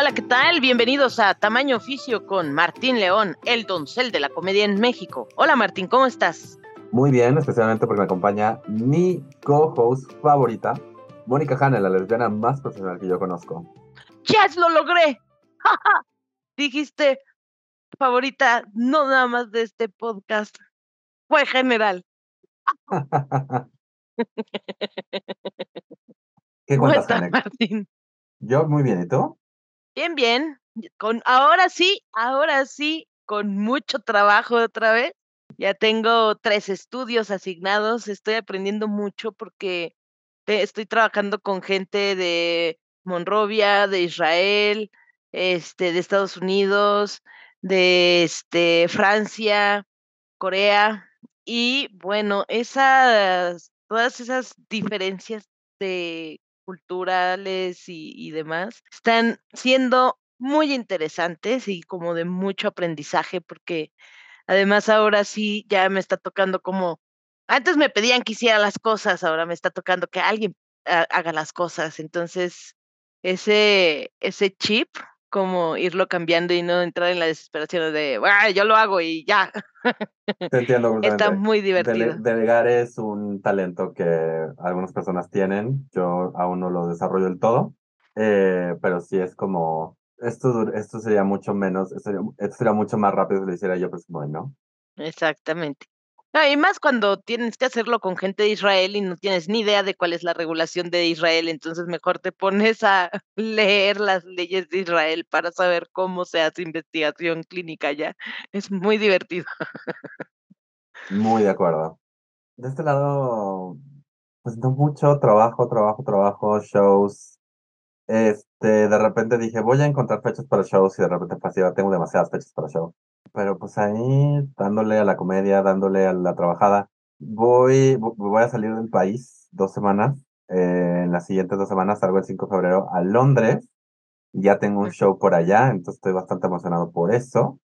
Hola, ¿qué tal? Bienvenidos a Tamaño Oficio con Martín León, el doncel de la comedia en México. Hola Martín, ¿cómo estás? Muy bien, especialmente porque me acompaña mi co-host favorita, Mónica Hanna, la lesbiana más profesional que yo conozco. ¡Yes, lo logré! Dijiste favorita, no nada más de este podcast, fue general. ¿Qué cuentas, Martín? Yo muy bien, ¿y tú? Bien, bien. Con, ahora sí, ahora sí, con mucho trabajo otra vez. Ya tengo tres estudios asignados, estoy aprendiendo mucho porque estoy trabajando con gente de Monrovia, de Israel, este, de Estados Unidos, de este, Francia, Corea. Y bueno, esas, todas esas diferencias de culturales y, demás, están siendo muy interesantes y como de mucho aprendizaje porque además ahora sí ya me está tocando como, antes me pedían que hiciera las cosas, ahora me está tocando que alguien haga las cosas. Entonces, ese, ese chip como irlo cambiando y no entrar en la desesperación de, yo lo hago y ya. Te entiendo. Está muy divertido. delegar es un talento que algunas personas tienen. Yo aún no lo desarrollo del todo, eh, pero sí es como, esto, esto sería mucho menos, esto sería, mucho más rápido si lo hiciera yo, pues bueno. Exactamente. No, y más cuando tienes que hacerlo con gente de Israel y no tienes ni idea de cuál es la regulación de Israel, entonces mejor te pones a leer las leyes de Israel para saber cómo se hace investigación clínica ya. Es muy divertido. Muy de acuerdo. De este lado, pues no mucho trabajo, trabajo, trabajo, shows. Este, de repente dije, voy a encontrar fechas para shows y de repente fue tengo demasiadas fechas para shows pero pues ahí dándole a la comedia, dándole a la trabajada. Voy, voy a salir del país dos semanas. Eh, en las siguientes dos semanas salgo el 5 de febrero a Londres. Ya tengo un show por allá, entonces estoy bastante emocionado por eso.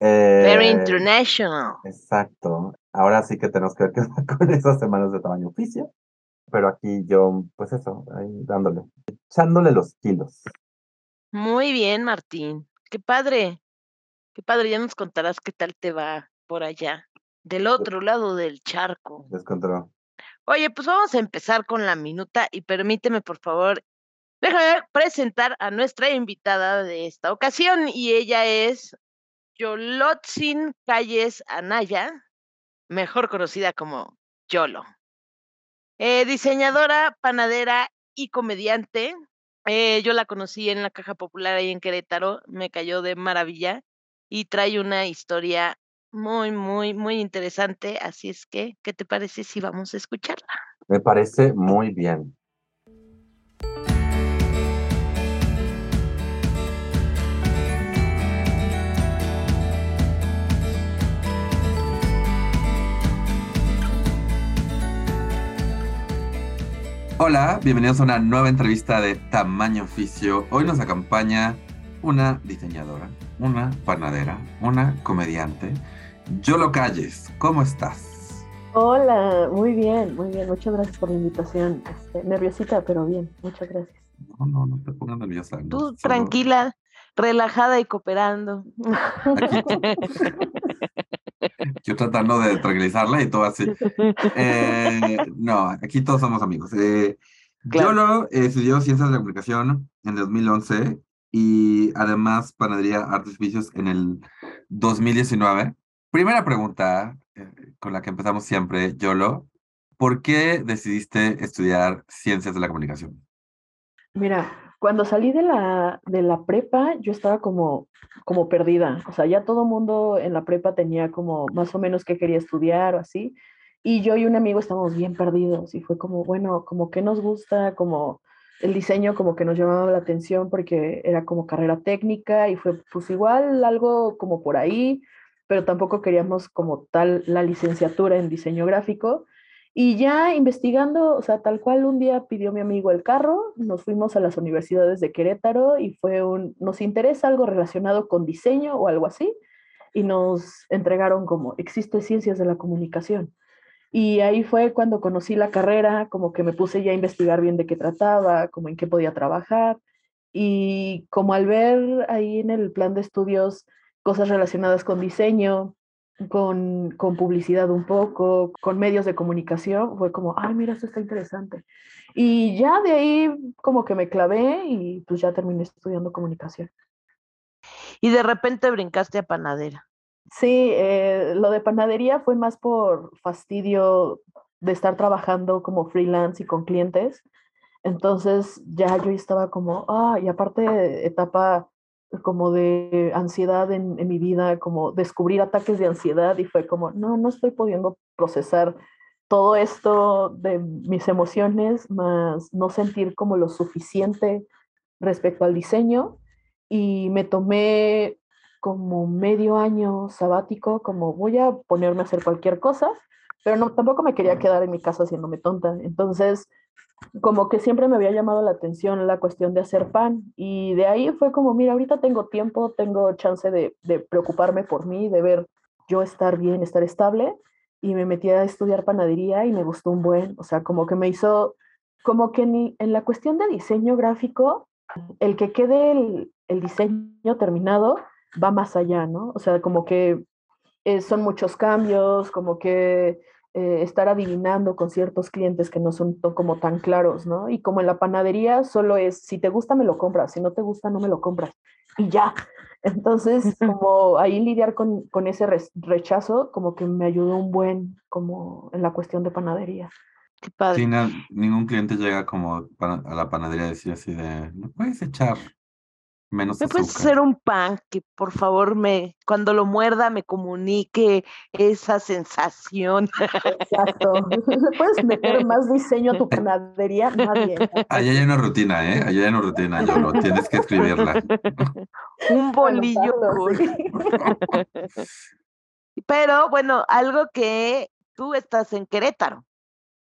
Very eh, international. Exacto. Ahora sí que tenemos que ver qué va con esas semanas de tamaño oficio. Pero aquí yo, pues eso, ahí dándole, echándole los kilos. Muy bien, Martín. Qué padre. Qué padre, ya nos contarás qué tal te va por allá, del otro lado del charco. Oye, pues vamos a empezar con la minuta y permíteme, por favor, déjame presentar a nuestra invitada de esta ocasión y ella es Yolotzin Calles Anaya, mejor conocida como Yolo. Eh, diseñadora, panadera y comediante. Eh, yo la conocí en la Caja Popular ahí en Querétaro, me cayó de maravilla y trae una historia muy, muy, muy interesante. Así es que, ¿qué te parece si vamos a escucharla? Me parece muy bien. Hola, bienvenidos a una nueva entrevista de Tamaño Oficio. Hoy nos acompaña una diseñadora, una panadera, una comediante. Yolo Calles, ¿cómo estás? Hola, muy bien, muy bien. Muchas gracias por la invitación. Este, nerviosita, pero bien. Muchas gracias. No, no, no te pongas nerviosa. Tú tranquila, relajada y cooperando. yo tratando de tranquilizarla y todo así. Eh, no, aquí todos somos amigos. Eh, Yolo estudió Ciencias de la Comunicación en 2011 y además Panadería Artes Vicios en el 2019. Primera pregunta eh, con la que empezamos siempre, Yolo. ¿Por qué decidiste estudiar Ciencias de la Comunicación? Mira, cuando salí de la, de la prepa, yo estaba como, como perdida. O sea, ya todo mundo en la prepa tenía como más o menos qué quería estudiar o así. Y yo y un amigo estábamos bien perdidos y fue como, bueno, como qué nos gusta, como el diseño como que nos llamaba la atención porque era como carrera técnica y fue pues igual algo como por ahí. pero tampoco queríamos como tal la licenciatura en diseño gráfico. Y ya investigando, o sea, tal cual un día pidió mi amigo el carro, nos fuimos a las universidades de Querétaro y fue un, nos interesa algo relacionado con diseño o algo así, y nos entregaron como, existe ciencias de la comunicación. Y ahí fue cuando conocí la carrera, como que me puse ya a investigar bien de qué trataba, como en qué podía trabajar. Y como al ver ahí en el plan de estudios cosas relacionadas con diseño, con, con, publicidad un poco, con medios de comunicación, fue como, ay, mira, esto está interesante. Y ya de ahí como que me clavé y pues ya terminé estudiando comunicación. Y de repente brincaste a panadera. Sí, eh, lo de panadería fue más por fastidio de estar trabajando como freelance y con clientes. Entonces ya yo estaba como, ah, y aparte etapa como de ansiedad en, mi vida, como descubrir ataques de ansiedad y fue como, no, no estoy pudiendo procesar todo esto de mis emociones, más no sentir como lo suficiente respecto al diseño y me tomé como medio año sabático, como voy a ponerme a hacer cualquier cosa, pero no, tampoco me quería quedar en mi casa haciéndome tonta. Entonces como que siempre me había llamado la atención la cuestión de hacer pan y de ahí fue como, mira, ahorita tengo tiempo, tengo chance de, preocuparme por mí, de ver yo estar bien, estar estable y me metí a estudiar panadería y me gustó un buen, o sea, como que me hizo, como que ni, en la cuestión de diseño gráfico, el que quede el diseño terminado va más allá, ¿no? O sea, como que eh, son muchos cambios, como que eh, estar adivinando con ciertos clientes que no son como tan claros, ¿no? Y como en la panadería solo es, si te gusta me lo compras, si no te gusta no me lo compras. Y ya. Entonces, como ahí lidiar con, con ese rechazo, como que me ayudó un buen, como en la cuestión de panadería. Qué padre. ningún cliente llega como a la panadería y decir así de, ¿no puedes echar Menos ¿Me puedes hacer un pan que por favor me, cuando lo muerda, me comunique esa sensación? Exacto. ¿Puedes meter más diseño a tu panadería? Nadie. Allá hay una rutina, ¿eh? Allá hay una rutina, lo tienes que escribirla. un bolillo. Pero bueno, algo que tú estás en Querétaro.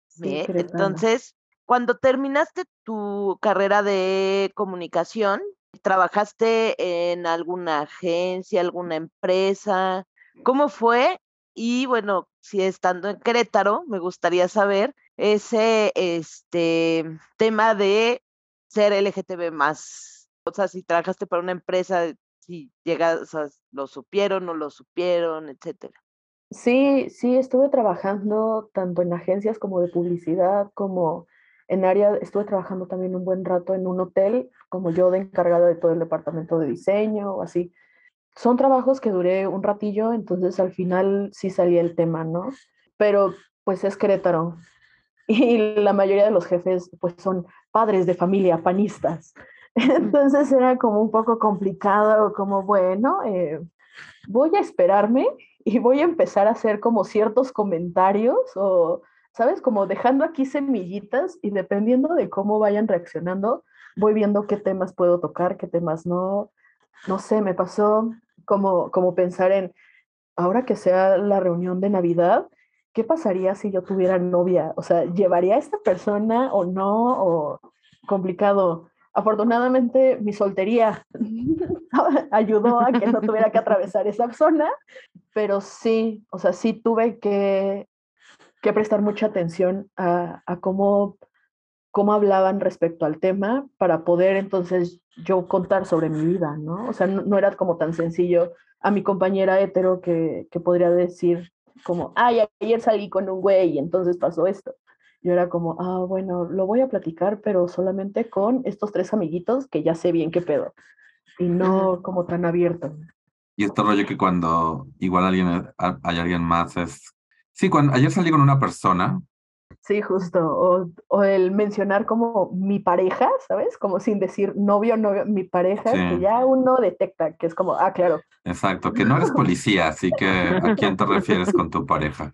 Sí, Querétaro. Entonces, cuando terminaste tu carrera de comunicación, ¿Trabajaste en alguna agencia, alguna empresa? ¿Cómo fue? Y bueno, si estando en Querétaro, me gustaría saber ese este, tema de ser LGTB más. O sea, si trabajaste para una empresa, si llegas, lo supieron o lo supieron, etcétera. Sí, sí, estuve trabajando tanto en agencias como de publicidad, como en área, estuve trabajando también un buen rato en un hotel, como yo de encargada de todo el departamento de diseño o así. Son trabajos que duré un ratillo, entonces al final sí salía el tema, ¿no? Pero pues es Querétaro. Y la mayoría de los jefes pues son padres de familia, panistas. Entonces era como un poco complicado, como bueno, eh, voy a esperarme y voy a empezar a hacer como ciertos comentarios o ¿sabes? Como dejando aquí semillitas y dependiendo de cómo vayan reaccionando, voy viendo qué temas puedo tocar, qué temas no. No sé, me pasó como, como pensar en, ahora que sea la reunión de Navidad, ¿qué pasaría si yo tuviera novia? O sea, ¿llevaría a esta persona o no? O complicado. Afortunadamente, mi soltería ayudó a que no tuviera que atravesar esa zona, pero sí, o sea, sí tuve que que prestar mucha atención a, cómo, cómo hablaban respecto al tema para poder entonces yo contar sobre mi vida, ¿no? O sea, no, era como tan sencillo a mi compañera hetero que, que podría decir como, ay, ayer salí con un güey y entonces pasó esto. Yo era como, ah, bueno, lo voy a platicar, pero solamente con estos tres amiguitos que ya sé bien qué pedo. Y no como tan abierto. Y este rollo que cuando igual alguien, hay alguien más es Sí, cuando ayer salí con una persona. Sí, justo. O, o, el mencionar como mi pareja, ¿sabes? Como sin decir novio, novio, mi pareja, que ya uno detecta que es como, ah, claro. Exacto, que no eres policía, así que ¿a quién te refieres con tu pareja?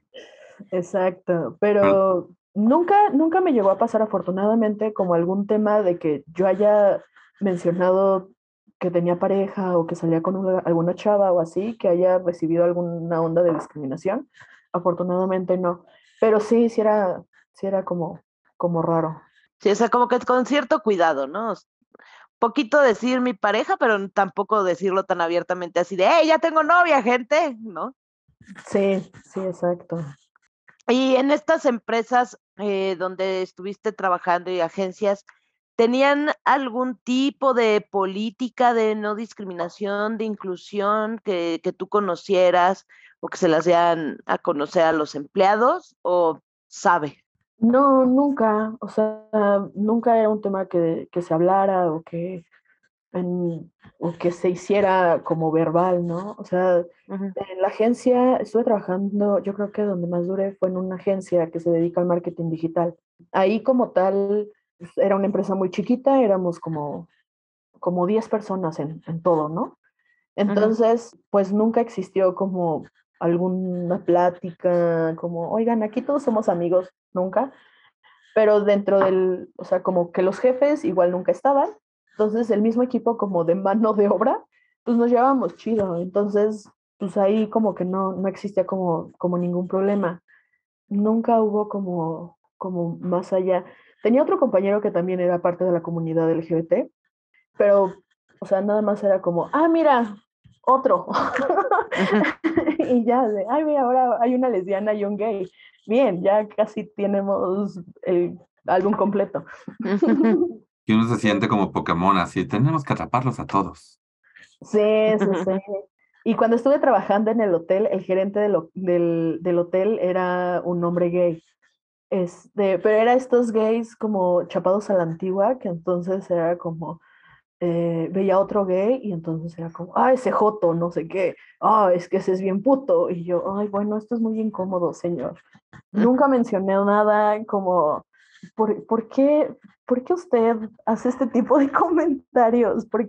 Exacto, pero, nunca, nunca me llegó a pasar afortunadamente como algún tema de que yo haya mencionado que tenía pareja o que salía con una- alguna chava o así, que haya recibido alguna onda de discriminación. Afortunadamente no. Pero sí, sí era, sí era como, como raro. Sí, o sea, como que con cierto cuidado, ¿no? Poquito decir mi pareja, pero tampoco decirlo tan abiertamente así de, ¡hey, ya tengo novia, gente! ¿No? Sí, sí, exacto. Y en estas empresas eh, donde estuviste trabajando y agencias, ¿tenían algún tipo de política de no discriminación, de inclusión que, que tú conocieras o que se las dieran a conocer a los empleados? ¿O sabe? No, nunca, o sea, nunca era un tema que, que se hablara o que, en- o que se hiciera como verbal, ¿no? O sea, en la agencia estuve trabajando, yo creo que donde más duré fue en una agencia que se dedica al marketing digital. Ahí como tal, era una empresa muy chiquita, éramos como, como 10 personas en, en todo, ¿no? Entonces, pues nunca existió como alguna plática, como, oigan, aquí todos somos amigos, nunca. Pero dentro del, o sea, como que los jefes igual nunca estaban. Entonces, el mismo equipo como de mano de obra, pues nos llevábamos chido. Entonces, pues ahí como que no, no existía como, como ningún problema. Nunca hubo como, como más allá. Tenía otro compañero que también era parte de la comunidad LGBT, pero, o sea, nada más era como, ah, mira, otro. y ya, de, ay, mira, ahora hay una lesbiana y un gay. Bien, ya casi tenemos el álbum completo. Y uno se siente como Pokémon, así, tenemos que atraparlos a todos. Sí, sí, sí. Y cuando estuve trabajando en el hotel, el gerente del, del hotel era un hombre gay. Este, pero era estos gays como chapados a la antigua, que entonces era como, eh, veía otro gay y entonces era como, ah, ese joto, no sé qué, ah, es que ese es bien puto. Y yo, ay, bueno, esto es muy incómodo, señor. Nunca mencioné nada como, ¿por, por qué, ¿por qué usted hace este tipo de comentarios? ¿Por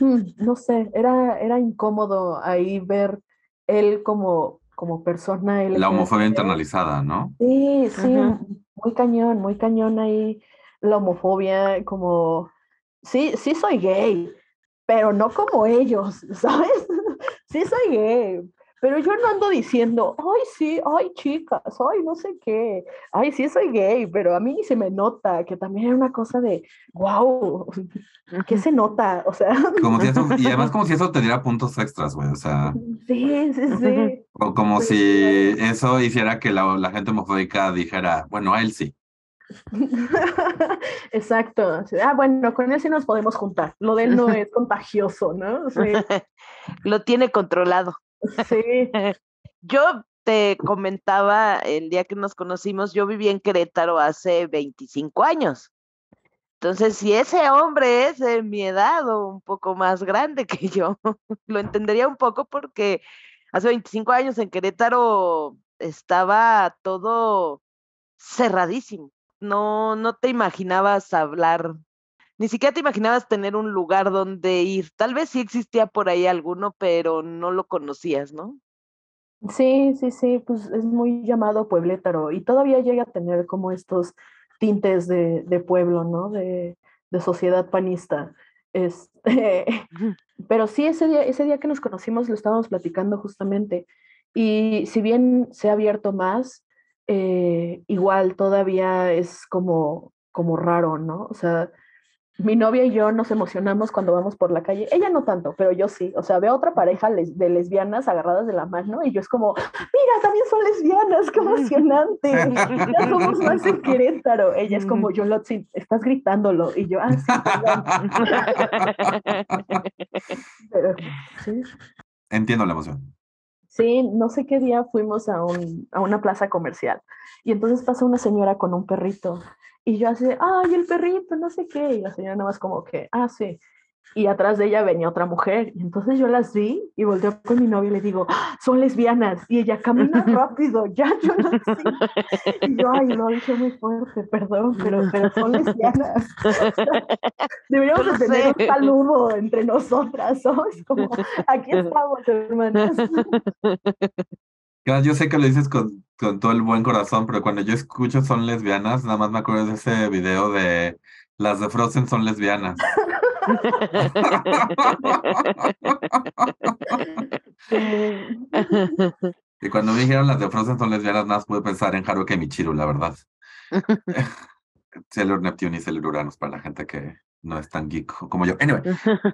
Mm, No sé, era, era incómodo ahí ver él como, como persona La homofobia LGBT. internalizada, ¿no? Sí, sí, muy cañón, muy cañón ahí la homofobia, como, sí, sí soy gay, pero no como ellos, ¿sabes? Sí soy gay, pero yo no ando diciendo, ay, sí, ay, chicas, ay, no sé qué, ay, sí soy gay, pero a mí ni se me nota, que también era una cosa de, wow, ¿qué se nota? O sea, Como si eso, y además como si eso te diera puntos extras, güey. O sea, sí, sí, sí. o como Sí, si eso hiciera que la, la gente homofóbica dijera, bueno, a él sí. Exacto. Ah, bueno, con él sí nos podemos juntar. Lo de él no es contagioso, ¿no? Sí, Lo tiene controlado. Sí. Yo te comentaba el día que nos conocimos, yo viví en Querétaro hace 25 años. Entonces, si ese hombre es de mi edad o un poco más grande que yo, lo entendería un poco porque hace 25 años en Querétaro estaba todo cerradísimo. No, no te imaginabas hablar, ni siquiera te imaginabas tener un lugar donde ir. Tal vez sí existía por ahí alguno, pero no lo conocías, ¿no? Sí, sí, sí, pues es muy llamado pueblétaro y todavía llega a tener como estos tintes de, de pueblo, ¿no? De, de sociedad panista. Este, pero sí, ese día, ese día que nos conocimos lo estábamos platicando justamente. Y si bien se ha abierto más, eh, igual todavía es como, como raro, ¿no? O sea, mi novia y yo nos emocionamos cuando vamos por la calle. Ella no tanto, pero yo sí. O sea, veo otra pareja les- de lesbianas agarradas de la mano y yo es como, mira, también son lesbianas, qué emocionante. Ya somos más en Querétaro. Ella es como, yo lo estás gritándolo. Y yo, ah, sí, perdón". Pero, sí. Entiendo la emoción. Sí, no sé qué día fuimos a, un, a una plaza comercial y entonces pasa una señora con un perrito y yo así, ay, el perrito, no sé qué, y la señora nada más como que, ah, sí. Y atrás de ella venía otra mujer y entonces yo las vi y volteo con mi novia y le digo, "Ah, son lesbianas y ella camina rápido, ya yo no sé. Y yo, ay, lo dije muy fuerte, perdón, pero, pero son lesbianas. Deberíamos de tener sé. un saludo entre nosotras, ¿sabes? Como, aquí estamos, hermanas. Yo sé que lo dices con, con todo el buen corazón, pero cuando yo escucho son lesbianas, nada más me acuerdo de ese video de las de Frozen son lesbianas. Y cuando me dijeron las de Frozen son lesbianas, más pude pensar en Haruka y Michiru, la verdad. Sailor Neptune y Sailor Uranus para la gente que no es tan geek como yo. Anyway,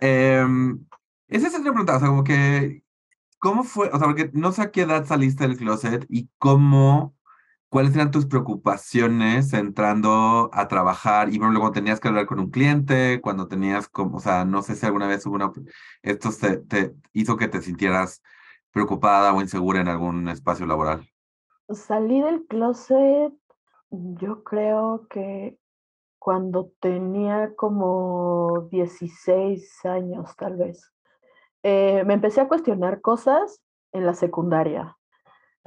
em, esa es otra pregunta, o sea, como que, ¿cómo fue? O sea, porque no sé a qué edad saliste del closet y cómo, cuáles eran tus preocupaciones entrando a trabajar y, cuando tenías que hablar con un cliente, cuando tenías como, o sea, no sé si alguna vez hubo una, esto te, te hizo que te sintieras preocupada o insegura en algún espacio laboral. Salí del closet, yo creo que cuando tenía como 16 años, tal vez. Eh, me empecé a cuestionar cosas en la secundaria,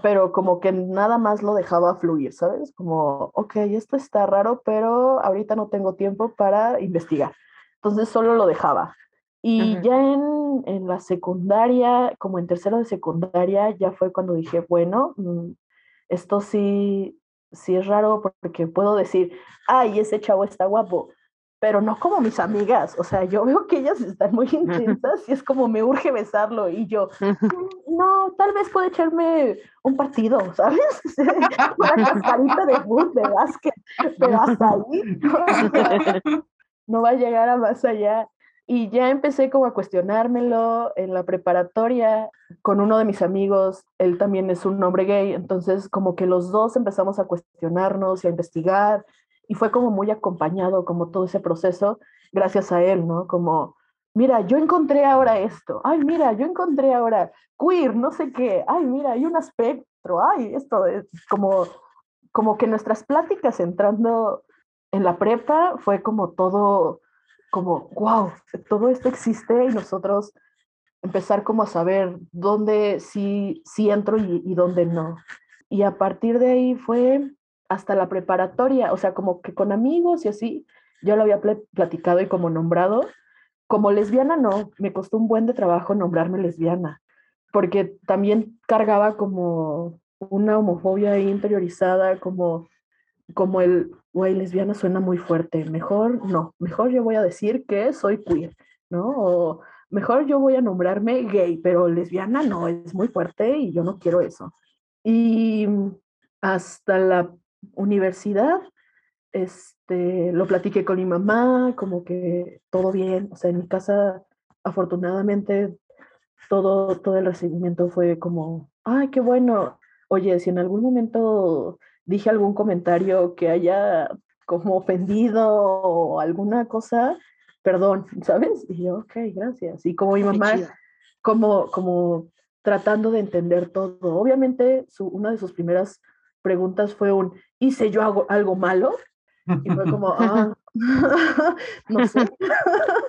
pero como que nada más lo dejaba fluir, ¿sabes? Como, ok, esto está raro, pero ahorita no tengo tiempo para investigar. Entonces solo lo dejaba. Y ya en, en, la secundaria, como en tercero de secundaria, ya fue cuando dije, bueno, mm, esto sí, sí es raro porque puedo decir, ay, ese chavo está guapo, pero no como mis amigas. O sea, yo veo que ellas están muy intensas y es como me urge besarlo y yo, mm, no, tal vez puede echarme un partido, ¿sabes? Una cascarita de fútbol, de básquet, pero hasta ahí no va a llegar a más allá. Y ya empecé como a cuestionármelo en la preparatoria con uno de mis amigos, él también es un hombre gay, entonces como que los dos empezamos a cuestionarnos y a investigar y fue como muy acompañado como todo ese proceso gracias a él, ¿no? Como, mira, yo encontré ahora esto, ay, mira, yo encontré ahora queer, no sé qué, ay, mira, hay un espectro, ay, esto es como, como que nuestras pláticas entrando en la prepa fue como todo como, wow, todo esto existe y nosotros empezar como a saber dónde sí, sí entro y, y dónde no. Y a partir de ahí fue hasta la preparatoria, o sea, como que con amigos y así, yo lo había platicado y como nombrado. Como lesbiana no, me costó un buen de trabajo nombrarme lesbiana, porque también cargaba como una homofobia interiorizada, como como el, güey, lesbiana suena muy fuerte, mejor no, mejor yo voy a decir que soy queer, ¿no? O mejor yo voy a nombrarme gay, pero lesbiana no, es muy fuerte y yo no quiero eso. Y hasta la universidad, este, lo platiqué con mi mamá, como que todo bien, o sea, en mi casa, afortunadamente, todo, todo el recibimiento fue como, ay, qué bueno, oye, si en algún momento dije algún comentario que haya como ofendido o alguna cosa, perdón, ¿sabes? Y yo, ok, gracias. Y como mi mamá, como, como tratando de entender todo. Obviamente, su, una de sus primeras preguntas fue un, ¿hice yo algo, algo malo? Y fue como, ah, no sé.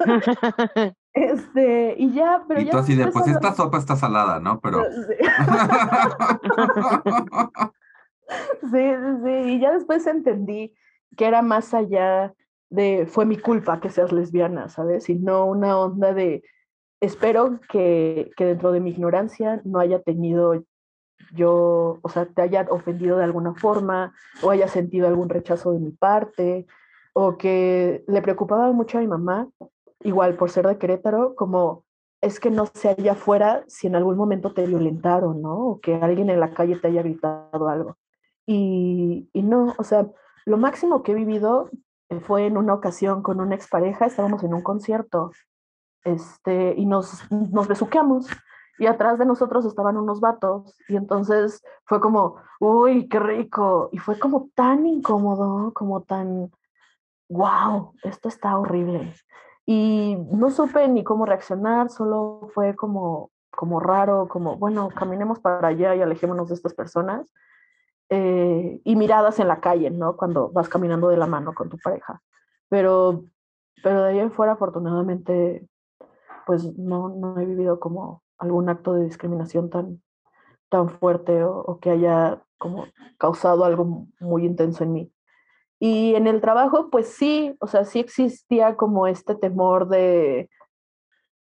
Este, y ya, pero y ya. Tú así de, pues esta sopa está salada, ¿no? Pero. Sí, sí, sí. Y ya después entendí que era más allá de fue mi culpa que seas lesbiana, ¿sabes? Y no una onda de espero que, que dentro de mi ignorancia no haya tenido yo, o sea, te haya ofendido de alguna forma o haya sentido algún rechazo de mi parte o que le preocupaba mucho a mi mamá, igual por ser de Querétaro, como es que no sé allá afuera si en algún momento te violentaron, ¿no? O que alguien en la calle te haya gritado algo. Y, y, no, o sea, lo máximo que he vivido fue en una ocasión con una expareja, estábamos en un concierto este, y nos, nos besuqueamos y atrás de nosotros estaban unos vatos y entonces fue como, uy, qué rico, y fue como tan incómodo, como tan, wow, esto está horrible. Y no supe ni cómo reaccionar, solo fue como, como raro, como, bueno, caminemos para allá y alejémonos de estas personas. Eh, y miradas en la calle, ¿no? Cuando vas caminando de la mano con tu pareja. Pero, pero de ahí en fuera, afortunadamente, pues no, no he vivido como algún acto de discriminación tan, tan fuerte o, que haya como causado algo muy intenso en mí. Y en el trabajo, pues sí, o sea, sí existía como este temor de,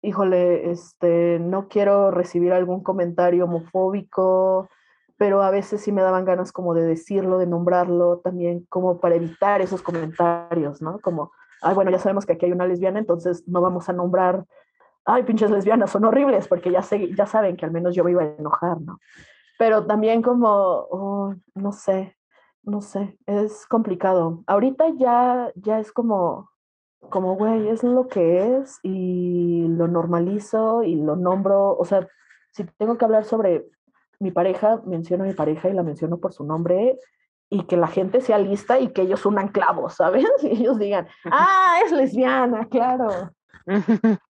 híjole, este, no quiero recibir algún comentario homofóbico, pero a veces sí me daban ganas como de decirlo, de nombrarlo, también como para evitar esos comentarios, ¿no? Como, ay, bueno, ya sabemos que aquí hay una lesbiana, entonces no vamos a nombrar, ay, pinches lesbianas, son horribles, porque ya, sé, ya saben que al menos yo me iba a enojar, ¿no? Pero también como, oh, no sé, no sé, es complicado. Ahorita ya, ya es como, como, güey, es lo que es y lo normalizo y lo nombro, o sea, si tengo que hablar sobre mi pareja, menciono a mi pareja y la menciono por su nombre y que la gente sea lista y que ellos unan clavos, ¿sabes? Y ellos digan, ah, es lesbiana, claro.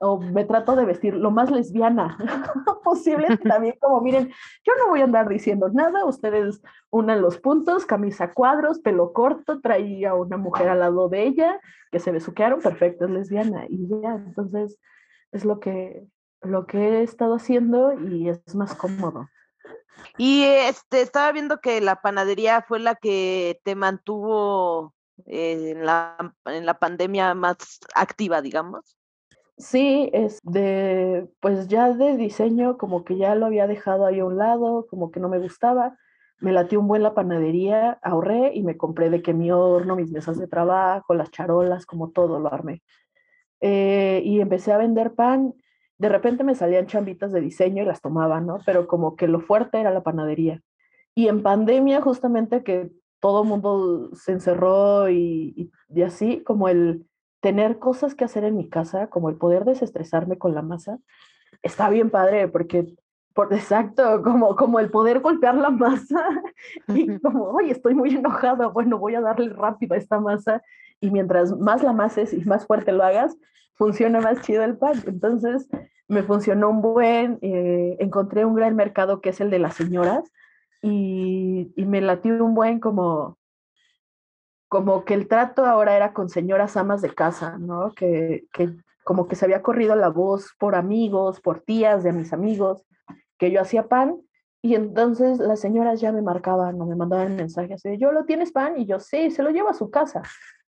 o me trato de vestir lo más lesbiana posible. También como, miren, yo no voy a andar diciendo nada, ustedes unan los puntos, camisa cuadros, pelo corto, traía una mujer al lado de ella, que se besuquearon, perfecto, es lesbiana. Y ya, entonces es lo que, lo que he estado haciendo y es más cómodo. Y este, estaba viendo que la panadería fue la que te mantuvo en, la, en la pandemia más activa, digamos. Sí, es de, pues ya de diseño, como que ya lo había dejado ahí a un lado, como que no me gustaba. Me latió un buen la panadería, ahorré y me compré de que mi horno, mis mesas de trabajo, las charolas, como todo lo armé. Eh, y empecé a vender pan. De repente me salían chambitas de diseño y las tomaba, ¿no? Pero como que lo fuerte era la panadería. Y en pandemia, justamente que todo mundo se encerró y, y así, como el tener cosas que hacer en mi casa, como el poder desestresarme con la masa, está bien padre, porque, por exacto, como, como el poder golpear la masa y como, oye, estoy muy enojado, bueno, voy a darle rápido a esta masa y mientras más la mases y más fuerte lo hagas, funciona más chido el pan. Entonces, me funcionó un buen, eh, encontré un gran mercado que es el de las señoras y, y me latió un buen como como que el trato ahora era con señoras amas de casa, ¿no? Que, que como que se había corrido la voz por amigos, por tías de mis amigos, que yo hacía pan y entonces las señoras ya me marcaban o me mandaban mensajes de, yo lo tienes pan y yo sí, se lo llevo a su casa.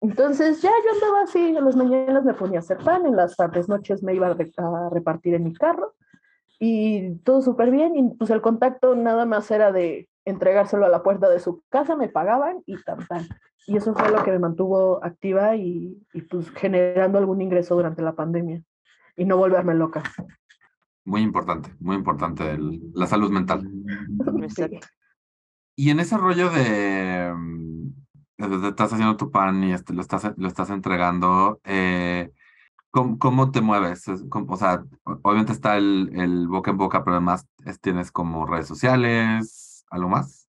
Entonces ya yo andaba así, en las mañanas me ponía a hacer pan, en las tardes, noches me iba a repartir en mi carro y todo súper bien y pues el contacto nada más era de entregárselo a la puerta de su casa, me pagaban y tan tan. Y eso fue lo que me mantuvo activa y, pues generando algún ingreso durante la pandemia y no volverme loca. Muy importante, muy importante la salud mental. Y en ese rollo de, mm, estás haciendo tu pan y este, lo, estás, lo estás entregando, eh, ¿cómo, te mueves? o sea, obviamente está el, el, boca en boca, pero además tienes como redes sociales, algo más.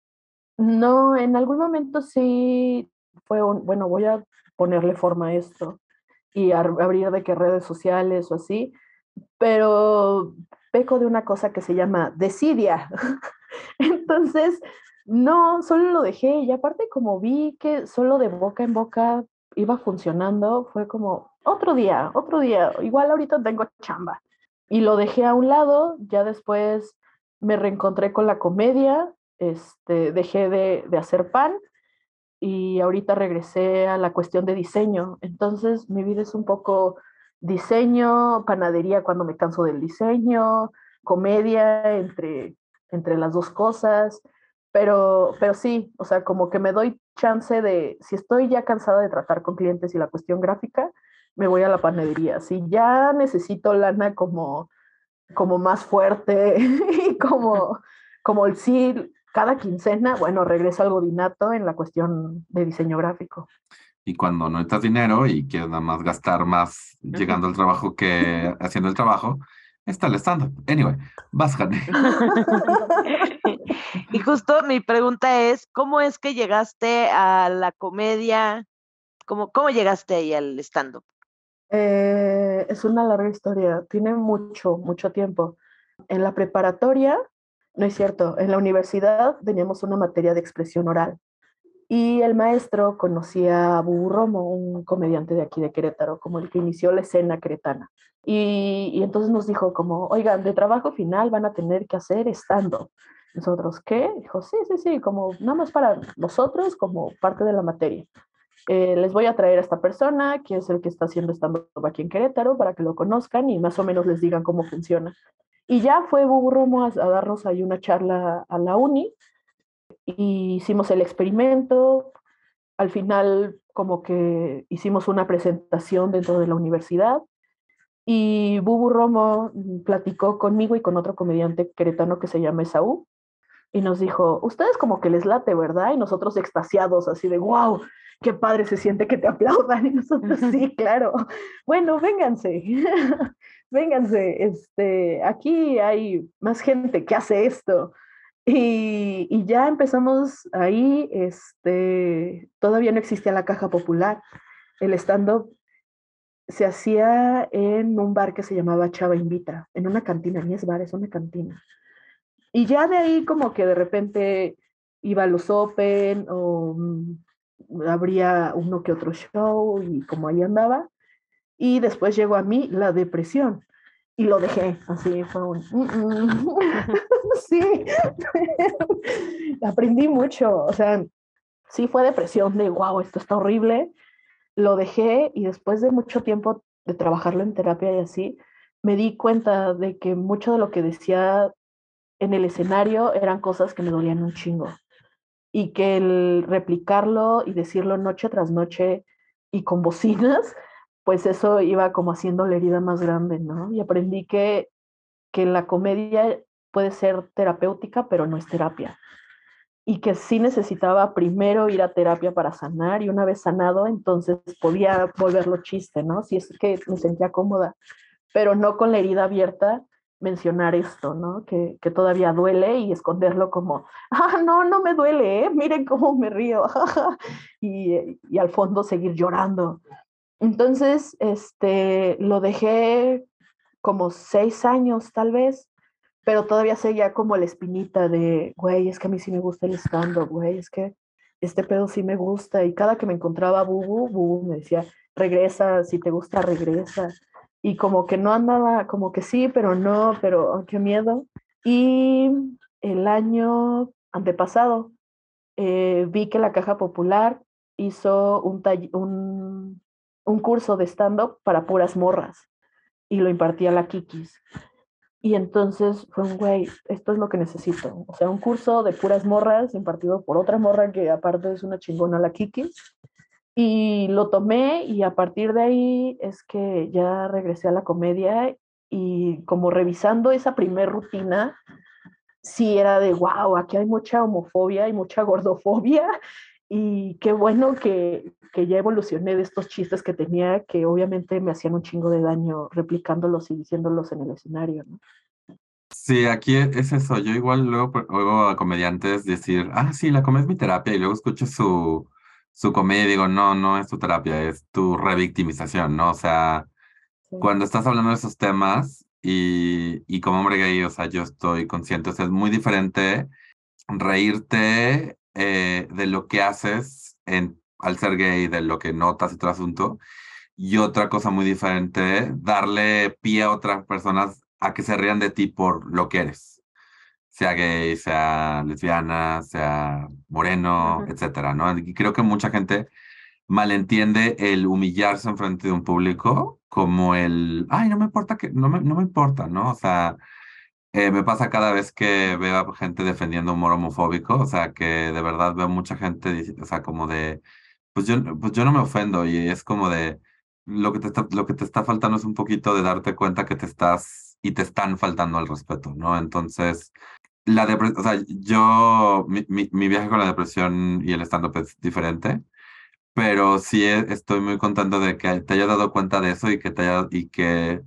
No, en algún momento sí fue un, bueno, voy a ponerle forma a esto y abrir de qué redes sociales o así, pero peco de una cosa que se llama desidia. Entonces, no, solo lo dejé y aparte como vi que solo de boca en boca iba funcionando, fue como otro día, otro día, igual ahorita tengo chamba. Y lo dejé a un lado, ya después me reencontré con la comedia, este, dejé de, de hacer pan y ahorita regresé a la cuestión de diseño. Entonces mi vida es un poco diseño, panadería cuando me canso del diseño, comedia entre, entre las dos cosas, pero, pero sí, o sea, como que me doy chance de, si estoy ya cansada de tratar con clientes y la cuestión gráfica, me voy a la panadería. Si ya necesito lana como, como más fuerte y como, como el sí, cada quincena, bueno, regreso al godinato en la cuestión de diseño gráfico. Y cuando no necesitas dinero y quieres nada más gastar más llegando al trabajo que haciendo el trabajo, está el stand-up. Anyway, vas, y justo mi pregunta es, ¿cómo es que llegaste a la comedia? ¿Cómo, cómo llegaste ahí al stand-up? Eh, es una larga historia, tiene mucho, mucho tiempo. En la preparatoria no es cierto. En la universidad teníamos una materia de expresión oral y el maestro conocía a Bubu Romo, un comediante de aquí de Querétaro, como el que inició la escena queretana. Y, entonces nos dijo como, oigan, de trabajo final van a tener que hacer estando. Nosotros, ¿qué? Dijo, sí, sí, sí, como nada más para nosotros, como parte de la materia. Eh, les voy a traer a esta persona, que es el que está haciendo estando aquí en Querétaro, para que lo conozcan y más o menos les digan cómo funciona. Y ya fue Bubu Romo a, darnos ahí una charla a la uni y hicimos el experimento. Al final como que hicimos una presentación dentro de la universidad y Bubu Romo platicó conmigo y con otro comediante queretano que se llama Esaú y nos dijo, ustedes como que les late, ¿verdad? Y nosotros extasiados, así de, wow, qué padre se siente que te aplaudan. Y nosotros, sí, claro. Bueno, vénganse, vénganse. Este, aquí hay más gente que hace esto. Y, y, ya empezamos ahí, este, todavía no existía la caja popular. El stand-up se hacía en un bar que se llamaba Chava Invita, en una cantina, ni es bar, es una cantina. Y ya de ahí como que de repente iba a los Open o mm, habría uno que otro show y como ahí andaba. Y después llegó a mí la depresión y lo dejé, así fue un... Mm, mm". sí, aprendí mucho, o sea, sí fue depresión de, wow, esto está horrible. Lo dejé y después de mucho tiempo de trabajarlo en terapia y así, me di cuenta de que mucho de lo que decía en el escenario eran cosas que me dolían un chingo. Y que el replicarlo y decirlo noche tras noche y con bocinas, pues eso iba como haciendo la herida más grande, ¿no? Y aprendí que, que la comedia puede ser terapéutica, pero no es terapia. Y que sí necesitaba primero ir a terapia para sanar y una vez sanado, entonces podía volverlo chiste, ¿no? Si es que me sentía cómoda, pero no con la herida abierta mencionar esto, ¿no? Que, que, todavía duele y esconderlo como, ah, no, no me duele, ¿eh? miren cómo me río, y, y, al fondo seguir llorando. Entonces, este, lo dejé como seis años tal vez, pero todavía seguía como la espinita de, güey, es que a mí sí me gusta el stand-up, güey, es que este pedo sí me gusta, y cada que me encontraba Bubu, Bubu me decía, regresa, si te gusta, regresa y como que no andaba, como que sí, pero no, pero qué miedo. Y el año antepasado eh, vi que la Caja Popular hizo un, un, un curso de stand-up para puras morras y lo impartía la Kikis. Y entonces fue un güey, esto es lo que necesito. O sea, un curso de puras morras impartido por otra morra que aparte es una chingona, la Kikis. Y lo tomé y a partir de ahí es que ya regresé a la comedia y como revisando esa primer rutina, sí era de, wow, aquí hay mucha homofobia y mucha gordofobia y qué bueno que, que, ya evolucioné de estos chistes que tenía que obviamente me hacían un chingo de daño replicándolos y diciéndolos en el escenario, ¿no? Sí, aquí es eso. Yo igual luego oigo a comediantes decir, ah, sí, la comedia es mi terapia y luego escucho su, su comedia digo, no, no es tu terapia, es tu revictimización, ¿no? O sea, cuando estás hablando de esos temas y, y como hombre gay, o sea, yo estoy consciente, o sea, es muy diferente reírte eh, de lo que haces en, al ser gay, de lo que notas y todo asunto, y otra cosa muy diferente, darle pie a otras personas a que se rían de ti por lo que eres sea gay, sea lesbiana, sea moreno, etcétera, ¿no? Y creo que mucha gente malentiende el humillarse en frente de un público como el, ay, no me importa que, no me, no me importa, ¿no? O sea, eh, me pasa cada vez que veo a gente defendiendo humor homofóbico, o sea, que de verdad veo mucha gente, o sea, como de, pues yo, pues yo no me ofendo y es como de, lo que, te está, lo que te está faltando es un poquito de darte cuenta que te estás y te están faltando al respeto, ¿no? Entonces, la depresión, o sea, yo, mi, mi, viaje con la depresión y el stand-up es diferente, pero sí e, estoy muy contento de que te haya dado cuenta de eso y que te haya, y que,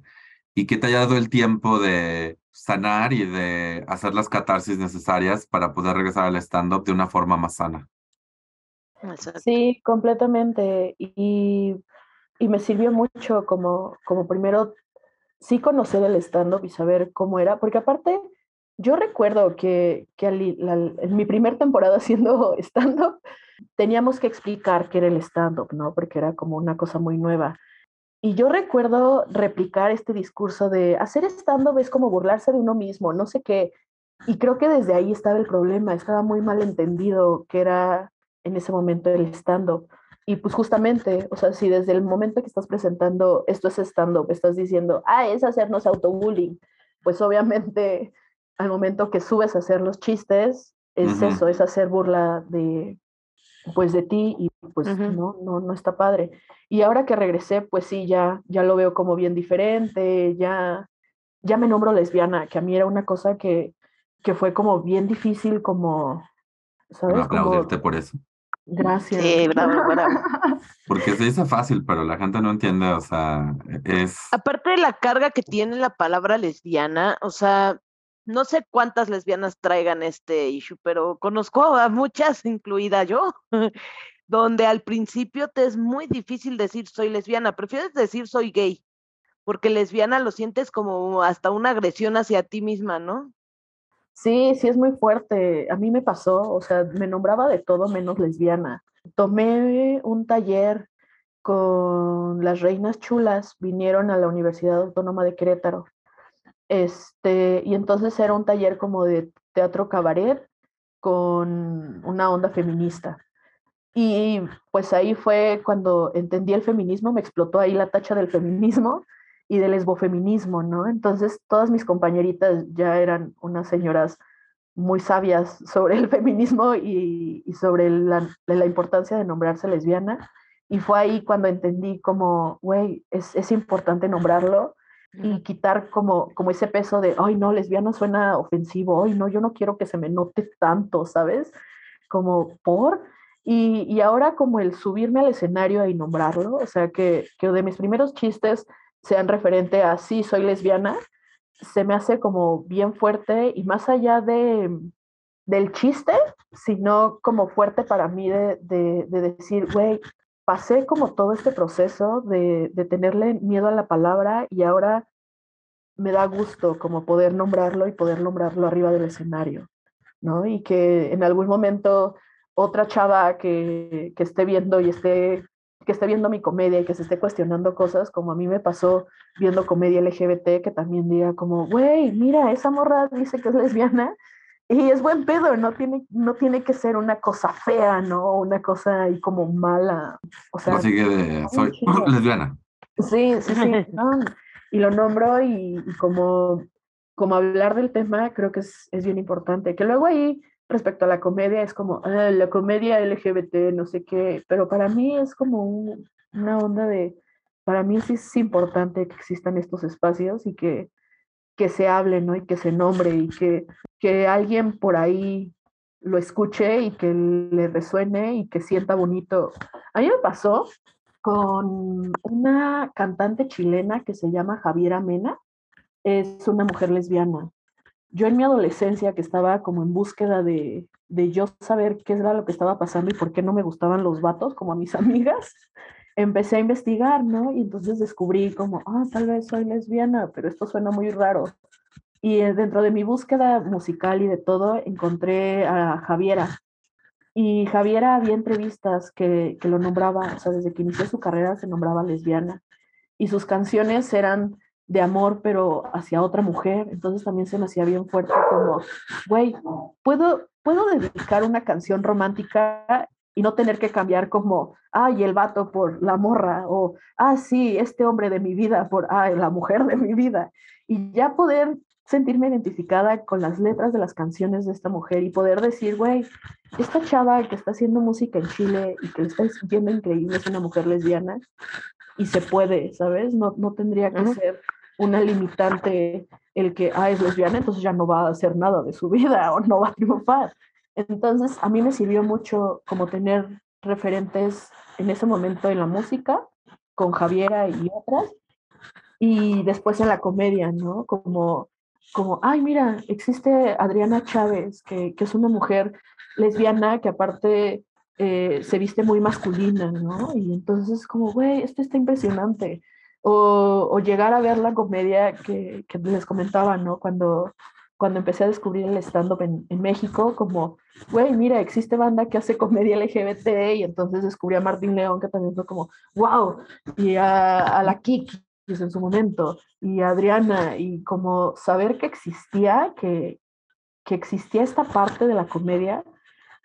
y que te haya dado el tiempo de sanar y de hacer las catarsis necesarias para poder regresar al stand-up de una forma más sana. Sí, completamente. Y, y me sirvió mucho como, como primero sí conocer el stand-up y saber cómo era, porque aparte yo recuerdo que, que en mi primer temporada haciendo stand-up, teníamos que explicar qué era el stand-up, ¿no? Porque era como una cosa muy nueva. Y yo recuerdo replicar este discurso de hacer stand-up es como burlarse de uno mismo, no sé qué. Y creo que desde ahí estaba el problema, estaba muy mal entendido que era en ese momento el stand-up. Y pues justamente, o sea, si desde el momento que estás presentando esto es stand-up, estás diciendo, ah, es hacernos autobullying, pues obviamente al momento que subes a hacer los chistes, es eso, es hacer burla de, pues de ti y pues no, no, no está padre. Y ahora que regresé, pues sí, ya, ya lo veo como bien diferente, ya, ya me nombro lesbiana, que a mí era una cosa que, que fue como bien difícil, como, ¿sabes? Como, aplaudirte por eso. gracias. Sí, bravo, bravo. Porque se dice fácil, pero la gente no entiende, o sea, es... Aparte de la carga que tiene la palabra lesbiana, o sea, no sé cuántas lesbianas traigan este issue, pero conozco a muchas, incluida yo, donde al principio te es muy difícil decir soy lesbiana, prefieres decir soy gay, porque lesbiana lo sientes como hasta una agresión hacia ti misma, ¿no? Sí, sí es muy fuerte. A mí me pasó, o sea, me nombraba de todo menos lesbiana. Tomé un taller con las reinas chulas, vinieron a la Universidad Autónoma de Querétaro. Este, y entonces era un taller como de teatro cabaret con una onda feminista. Y pues ahí fue cuando entendí el feminismo, me explotó ahí la tacha del feminismo y del lesbofeminismo, ¿no? Entonces todas mis compañeritas ya eran unas señoras muy sabias sobre el feminismo y, y sobre la, la, importancia de nombrarse lesbiana. Y fue ahí cuando entendí como, güey, es, es, importante nombrarlo y quitar como, como ese peso de, ay, no, lesbiana suena ofensivo, ay, no, yo no quiero que se me note tanto, ¿sabes? Como por... Y, y ahora como el subirme al escenario y nombrarlo, o sea, que, que de mis primeros chistes sean referente a sí, soy lesbiana, se me hace como bien fuerte y más allá de, del chiste, sino como fuerte para mí de, de, de decir, güey, pasé como todo este proceso de, de, tenerle miedo a la palabra y ahora me da gusto como poder nombrarlo y poder nombrarlo arriba del escenario, ¿no? Y que en algún momento otra chava que, que esté viendo y esté que esté viendo mi comedia y que se esté cuestionando cosas, como a mí me pasó viendo comedia LGBT, que también diga como, güey, mira, esa morra dice que es lesbiana y es buen pedo, no tiene, no tiene que ser una cosa fea, ¿no? Una cosa ahí como mala. O sea, no sigue de, soy lesbiana. Sí, sí, sí. no, y lo nombro y, y, como, como hablar del tema creo que es, es bien importante. Que luego ahí respecto a la comedia es como ah, la comedia LGBT, no sé qué, pero para mí es como un, una onda de, para mí sí es importante que existan estos espacios y que, que se hable, ¿no? Y que se nombre y que, que alguien por ahí lo escuche y que le resuene y que sienta bonito. A mí me pasó con una cantante chilena que se llama Javiera Mena, es una mujer lesbiana yo en mi adolescencia, que estaba como en búsqueda de, de, yo saber qué era lo que estaba pasando y por qué no me gustaban los vatos, como a mis amigas, empecé a investigar, ¿no? Y entonces descubrí como, ah, tal vez soy lesbiana, pero esto suena muy raro. Y dentro de mi búsqueda musical y de todo, encontré a Javiera. Y Javiera había entrevistas que, que lo nombraba, o sea, desde que inició su carrera se nombraba lesbiana. Y sus canciones eran de amor, pero hacia otra mujer. Entonces también se me hacía bien fuerte como, güey, ¿puedo, puedo dedicar una canción romántica y no tener que cambiar como, ay, el vato por la morra, o, ah, sí, este hombre de mi vida por, ay, la mujer de mi vida. Y ya poder sentirme identificada con las letras de las canciones de esta mujer y poder decir, güey, esta chava que está haciendo música en Chile y que le está sintiendo increíble es una mujer lesbiana y se puede, ¿sabes? No, no tendría que ser una limitante el que, ah, es lesbiana, entonces ya no va a hacer nada de su vida o no va a triunfar. Entonces, a mí me sirvió mucho como tener referentes en ese momento en la música, con Javiera y otras, y después en la comedia, ¿no? Como, como ay, mira, existe Adriana Chávez, que, que es una mujer lesbiana que aparte eh, se viste muy masculina, ¿no? Y entonces como, güey, esto está impresionante. O, o, llegar a ver la comedia que, que, les comentaba, ¿no? Cuando, cuando empecé a descubrir el stand-up en, en, México, como, güey, mira, existe banda que hace comedia LGBT y entonces descubrí a Martín León, que también fue como, wow, y a, a la Kiki en su momento, y a Adriana, y como saber que existía, que, que existía esta parte de la comedia,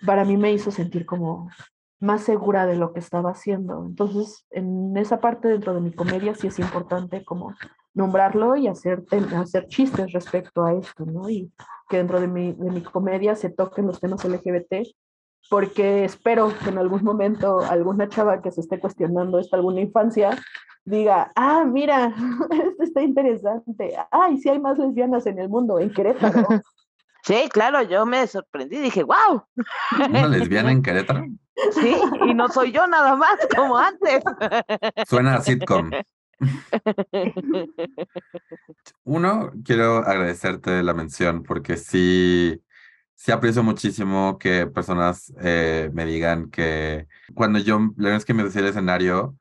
para mí me hizo sentir como más segura de lo que estaba haciendo. Entonces, en esa parte dentro de mi comedia sí es importante como nombrarlo y hacer, hacer chistes respecto a esto, ¿no? Y que dentro de mi, de mi comedia se toquen los temas LGBT porque espero que en algún momento alguna chava que se esté cuestionando esta alguna infancia diga, ah, mira, esto está interesante, ay, sí hay más lesbianas en el mundo, en Querétaro. Sí, claro, yo me sorprendí, dije, wow. ¿Una lesbiana en Querétaro? Sí, y no soy yo nada más, como antes. Suena a sitcom. Uno, quiero agradecerte la mención porque sí, sí aprecio muchísimo que personas eh, me digan que cuando yo, la verdad es que me decía el escenario,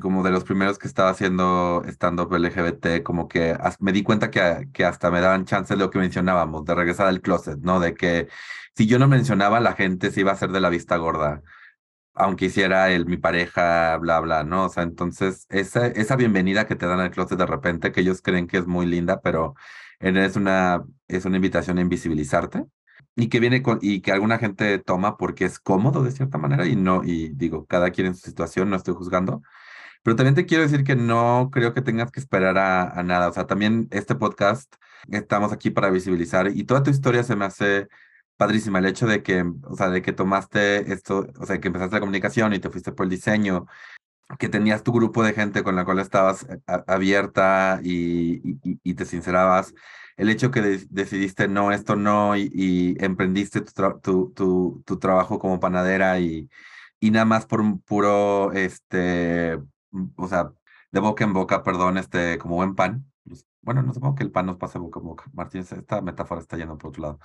como de los primeros que estaba haciendo stand-up LGBT, como que me di cuenta que, que hasta me daban chance de lo que mencionábamos, de regresar al closet, ¿no? De que si yo no mencionaba, la gente se iba a hacer de la vista gorda, aunque hiciera el mi pareja, bla, bla, ¿no? O sea, entonces esa, esa bienvenida que te dan al closet de repente, que ellos creen que es muy linda, pero es una, es una invitación a invisibilizarte y que viene con, y que alguna gente toma porque es cómodo de cierta manera y no, y digo, cada quien en su situación, no estoy juzgando, pero también te quiero decir que no creo que tengas que esperar a, nada. O sea, también este podcast estamos aquí para visibilizar y toda tu historia se me hace padrísima. El hecho de que, o sea, de que tomaste esto, o sea, que empezaste la comunicación y te fuiste por el diseño, que tenías tu grupo de gente con la cual estabas eh, abierta y, te sincerabas. El hecho que decidiste no, esto no, y, emprendiste tu, tu, tu, tu, trabajo como panadera y, y nada más por un puro, este, o sea, de boca en boca, perdón, este, como buen pan. Bueno, no supongo que el pan nos pase boca en boca. Martín, esta metáfora está yendo por otro lado.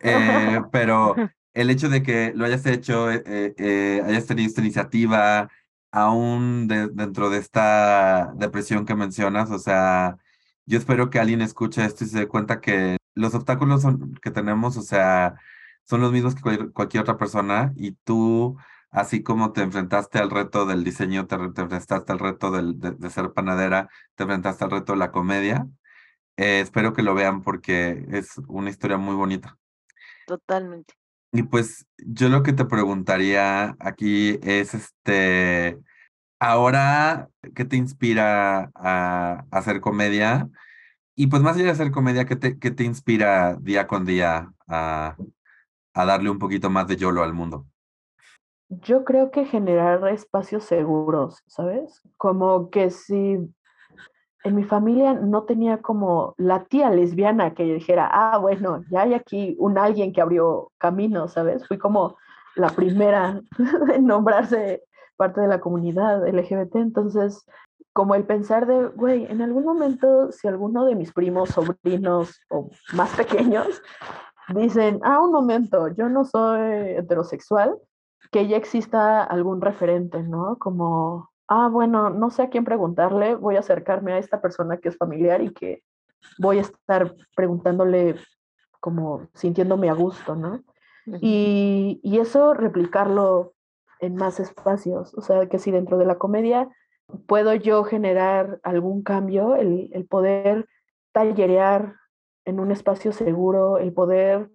Eh, pero el hecho de que lo hayas hecho, eh, eh, hayas tenido esta iniciativa, aún dentro de esta depresión que mencionas, o sea, yo espero que alguien escuche esto y se dé cuenta que los obstáculos son, que tenemos, o sea, son los mismos que cualquier otra persona y tú así como te enfrentaste al reto del diseño, te, enfrentaste al reto del, de, ser panadera, te enfrentaste al reto de la comedia. Eh, espero que lo vean porque es una historia muy bonita. Totalmente. Y pues yo lo que te preguntaría aquí es, este, ahora, ¿qué te inspira a, hacer comedia? Y pues más allá de hacer comedia, ¿qué te, qué te inspira día con día a, a darle un poquito más de YOLO al mundo? Yo creo que generar espacios seguros, ¿sabes? Como que si en mi familia no tenía como la tía lesbiana que dijera, ah, bueno, ya hay aquí un alguien que abrió camino, ¿sabes? Fui como la primera en nombrarse parte de la comunidad LGBT, entonces como el pensar de, güey, en algún momento si alguno de mis primos, sobrinos o más pequeños dicen, ah, un momento, yo no soy heterosexual, que ya exista algún referente, ¿no? Como, ah, bueno, no sé a quién preguntarle, voy a acercarme a esta persona que es familiar y que voy a estar preguntándole como sintiéndome a gusto, ¿no? y, y, eso replicarlo en más espacios, o sea, que si dentro de la comedia puedo yo generar algún cambio, el, el poder tallerear en un espacio seguro, el poder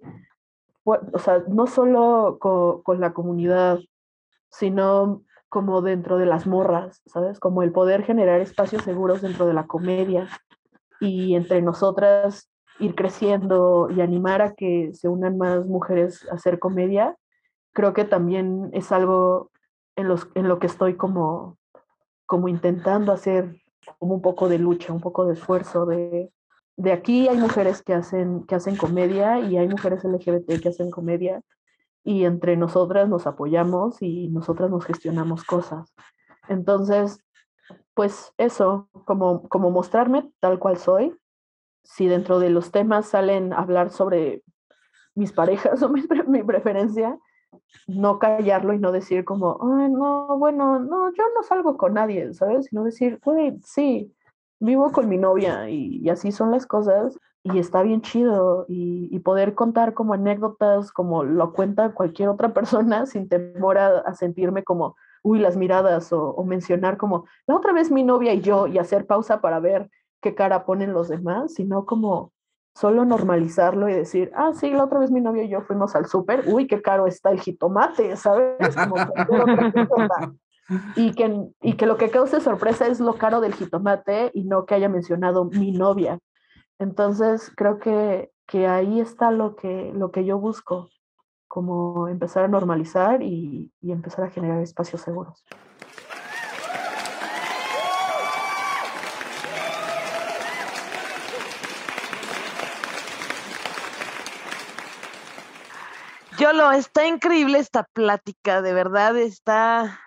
o sea, no solo con, la comunidad, sino como dentro de las morras, ¿sabes? Como el poder generar espacios seguros dentro de la comedia y entre nosotras ir creciendo y animar a que se unan más mujeres a hacer comedia, creo que también es algo en, los, en lo que estoy como, como intentando hacer como un poco de lucha, un poco de esfuerzo, de, de aquí hay mujeres que hacen, que hacen comedia y hay mujeres LGBT que hacen comedia y entre nosotras nos apoyamos y nosotras nos gestionamos cosas. Entonces, pues eso, como, como mostrarme tal cual soy, si dentro de los temas salen hablar sobre mis parejas o mi, mi preferencia, no callarlo y no decir como, no, bueno, no, yo no salgo con nadie, ¿sabes? Sino decir, güey, sí, vivo con mi novia y, así son las cosas y está bien chido y, poder contar como anécdotas como lo cuenta cualquier otra persona sin temor a, sentirme como, uy, las miradas o, mencionar como, la otra vez mi novia y yo y hacer pausa para ver qué cara ponen los demás, sino como solo normalizarlo y decir, ah, sí, la otra vez mi novia y yo fuimos al súper, uy, qué caro está el jitomate, ¿sabes? Como y que, y que lo que cause sorpresa es lo caro del jitomate y no que haya mencionado mi novia. Entonces, creo que, que ahí está lo que, lo que yo busco, como empezar a normalizar y, y empezar a generar espacios seguros. Yolo, está increíble esta plática, de verdad está,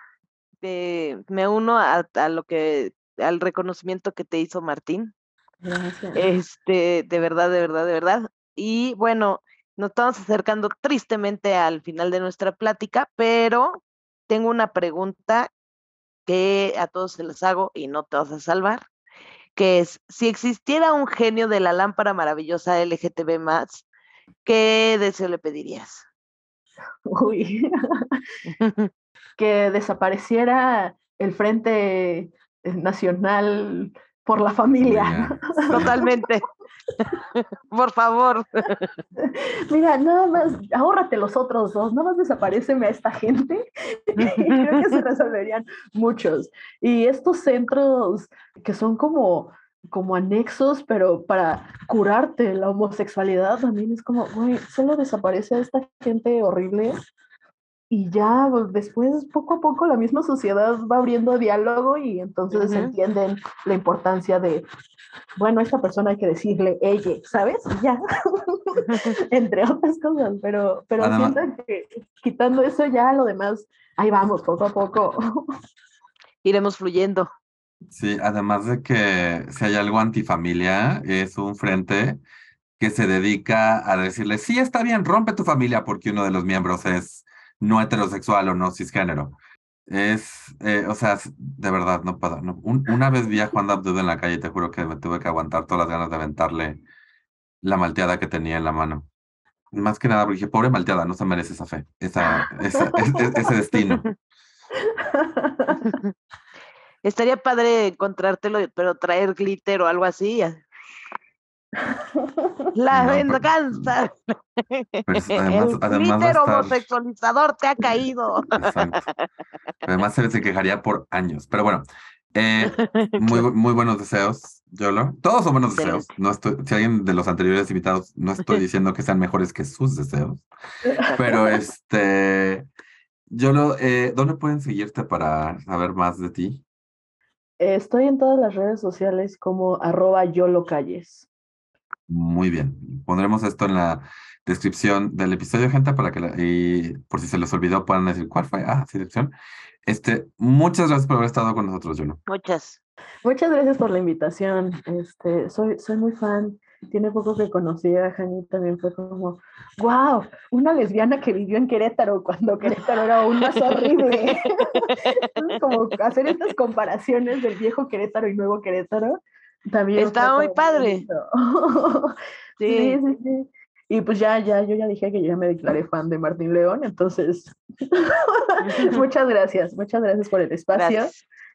eh, me uno a, a lo que, al reconocimiento que te hizo Martín. Gracias. Este, de verdad, de verdad, de verdad. Y bueno, nos estamos acercando tristemente al final de nuestra plática, pero tengo una pregunta que a todos se les hago y no te vas a salvar, que es, si existiera un genio de la lámpara maravillosa LGTB más, ¿qué deseo le pedirías? Uy, que desapareciera el Frente Nacional por la familia. Totalmente. Por favor. Mira, nada más, ahórrate los otros dos, nada más desapareceme a esta gente. Creo que se resolverían muchos. Y estos centros que son como, como anexos, pero para curarte la homosexualidad también es como, güey, solo desaparece a esta gente horrible y ya pues, después poco a poco la misma sociedad va abriendo diálogo y entonces Ujú. entienden la importancia de, bueno, a esta persona hay que decirle ella, ¿sabes? Y Ya, entre otras cosas, pero, pero Además- siento que quitando eso ya lo demás, ahí vamos, poco a poco. Iremos fluyendo. Sí, además de que si hay algo antifamilia, es un frente que se dedica a decirle, sí, está bien, rompe tu familia porque uno de los miembros es no heterosexual o no cisgénero. Es, eh, o sea, de verdad, no puedo. una vez vi a Juan Abdul en la calle y te juro que me tuve que aguantar todas las ganas de aventarle la malteada que tenía en la mano. Más que nada, porque dije, pobre malteada, no se merece esa fe, ese destino. Estaría padre encontrártelo, pero traer glitter o algo así. La No, pero- venganza. Pues, además- El además estar- homosexualizador te ha caído. Exacto. Además, se, se quejaría por años. Pero bueno, eh, muy, muy buenos deseos, Yolo. Todos son buenos deseos. No estoy, si alguien de los anteriores invitados, no estoy diciendo que sean mejores que sus deseos. Pero este, Yolo, eh, ¿dónde pueden seguirte para saber más de ti? Estoy en todas las redes sociales como arroba yolocalles. Muy bien. Pondremos esto en la descripción del episodio, gente, para que la- y por si se les olvidó puedan decir cuál fue. Ah, sí, descripción. Este, muchas gracias por haber estado con nosotros, Yolo. Muchas. Muchas gracias por la invitación. Este, soy, soy muy fan. Tiene poco que conocí a Jani, también fue como, wow, una lesbiana que vivió en Querétaro cuando Querétaro era aún más horrible. Entonces, como hacer estas comparaciones del viejo Querétaro y nuevo Querétaro, también Está muy padre. Sí. sí, sí, sí. Y pues ya, ya, yo ya dije que ya me declaré fan de Martín León, entonces, muchas gracias, muchas gracias por el espacio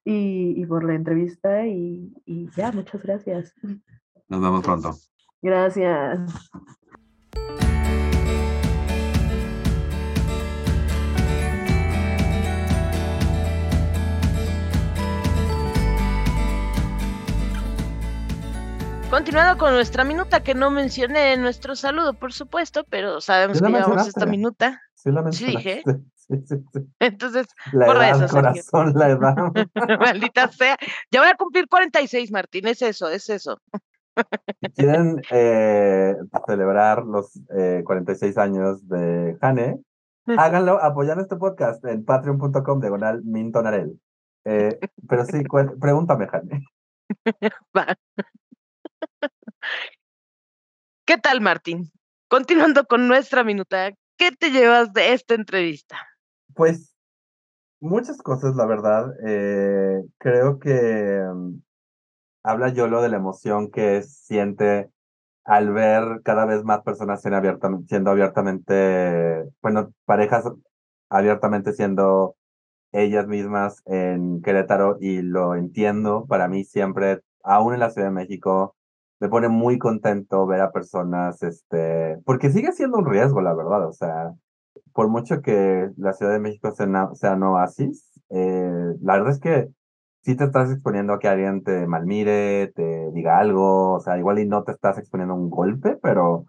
y, y por la entrevista y, y ya, muchas gracias. Nos vemos pronto. Gracias. Continuando con nuestra minuta que no mencioné en nuestro saludo, por supuesto, pero sabemos que llevamos esta minuta. Sí, la Sí, dije. Sí, sí, sí. Entonces, La Borra edad, eso, corazón, la edad. maldita sea. Ya voy a cumplir 46, Martín, es eso, es eso. Si quieren eh, celebrar los eh, 46 años de Jane, háganlo apoyando este podcast en patreon.com diagonal mintonarel. Eh, pero sí, cuen- pregúntame, Jane. Va. ¿Qué tal, Martín? Continuando con nuestra minuta, ¿qué te llevas de esta entrevista? Pues muchas cosas, la verdad. Eh, creo que mm, habla Yolo de la emoción que siente al ver cada vez más personas siendo abiertamente, bueno, parejas abiertamente siendo ellas mismas en Querétaro y lo entiendo. Para mí siempre, aún en la Ciudad de México, me pone muy contento ver a personas, este, porque sigue siendo un riesgo, la verdad. O sea, por mucho que la Ciudad de México sea, sea un oasis, eh, la verdad es que sí te estás exponiendo a que alguien te malmire, te diga algo, o sea, igual y no te estás exponiendo a un golpe, pero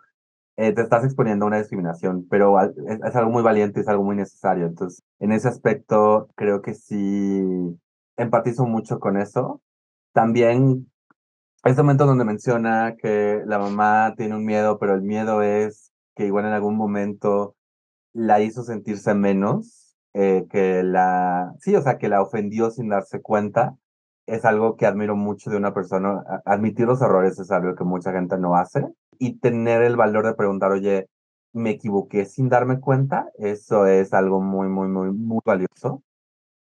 eh, te estás exponiendo a una discriminación, pero es, es, algo muy valiente, es algo muy necesario. Entonces, en ese aspecto, creo que sí empatizo mucho con eso. También, este momento donde menciona que la mamá tiene un miedo, pero el miedo es que igual en algún momento la hizo sentirse menos, eh, que la, sí, o sea, que la ofendió sin darse cuenta, es algo que admiro mucho de una persona. Admitir los errores es algo que mucha gente no hace y tener el valor de preguntar, oye, me equivoqué sin darme cuenta, eso es algo muy, muy, muy, muy valioso.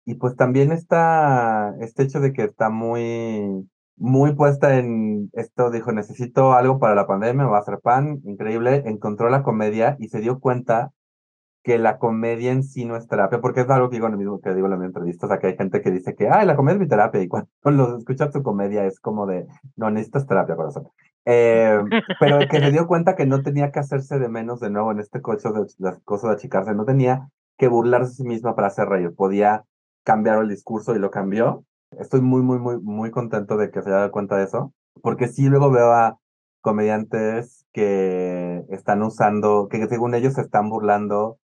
Y pues también está este hecho de que está muy, muy puesta en esto, dijo, necesito algo para la pandemia, va a hacer pan, increíble, encontró la comedia y se dio cuenta que la comedia en sí no es terapia, porque es algo que digo en mismo que digo en la entrevista, o sea, que hay gente que dice que, ay, la comedia es mi terapia, y cuando los escuchas tu comedia es como de, no, necesitas terapia, corazón. Eh, pero que se dio cuenta que no tenía que hacerse de menos de nuevo en este coche de las cosas de achicarse, no tenía que burlarse de sí misma para hacer reír, podía cambiar el discurso y lo cambió. Estoy muy, muy, muy, muy contento de que se haya dado cuenta de eso, porque sí luego veo a comediantes que están usando, que según ellos se están burlando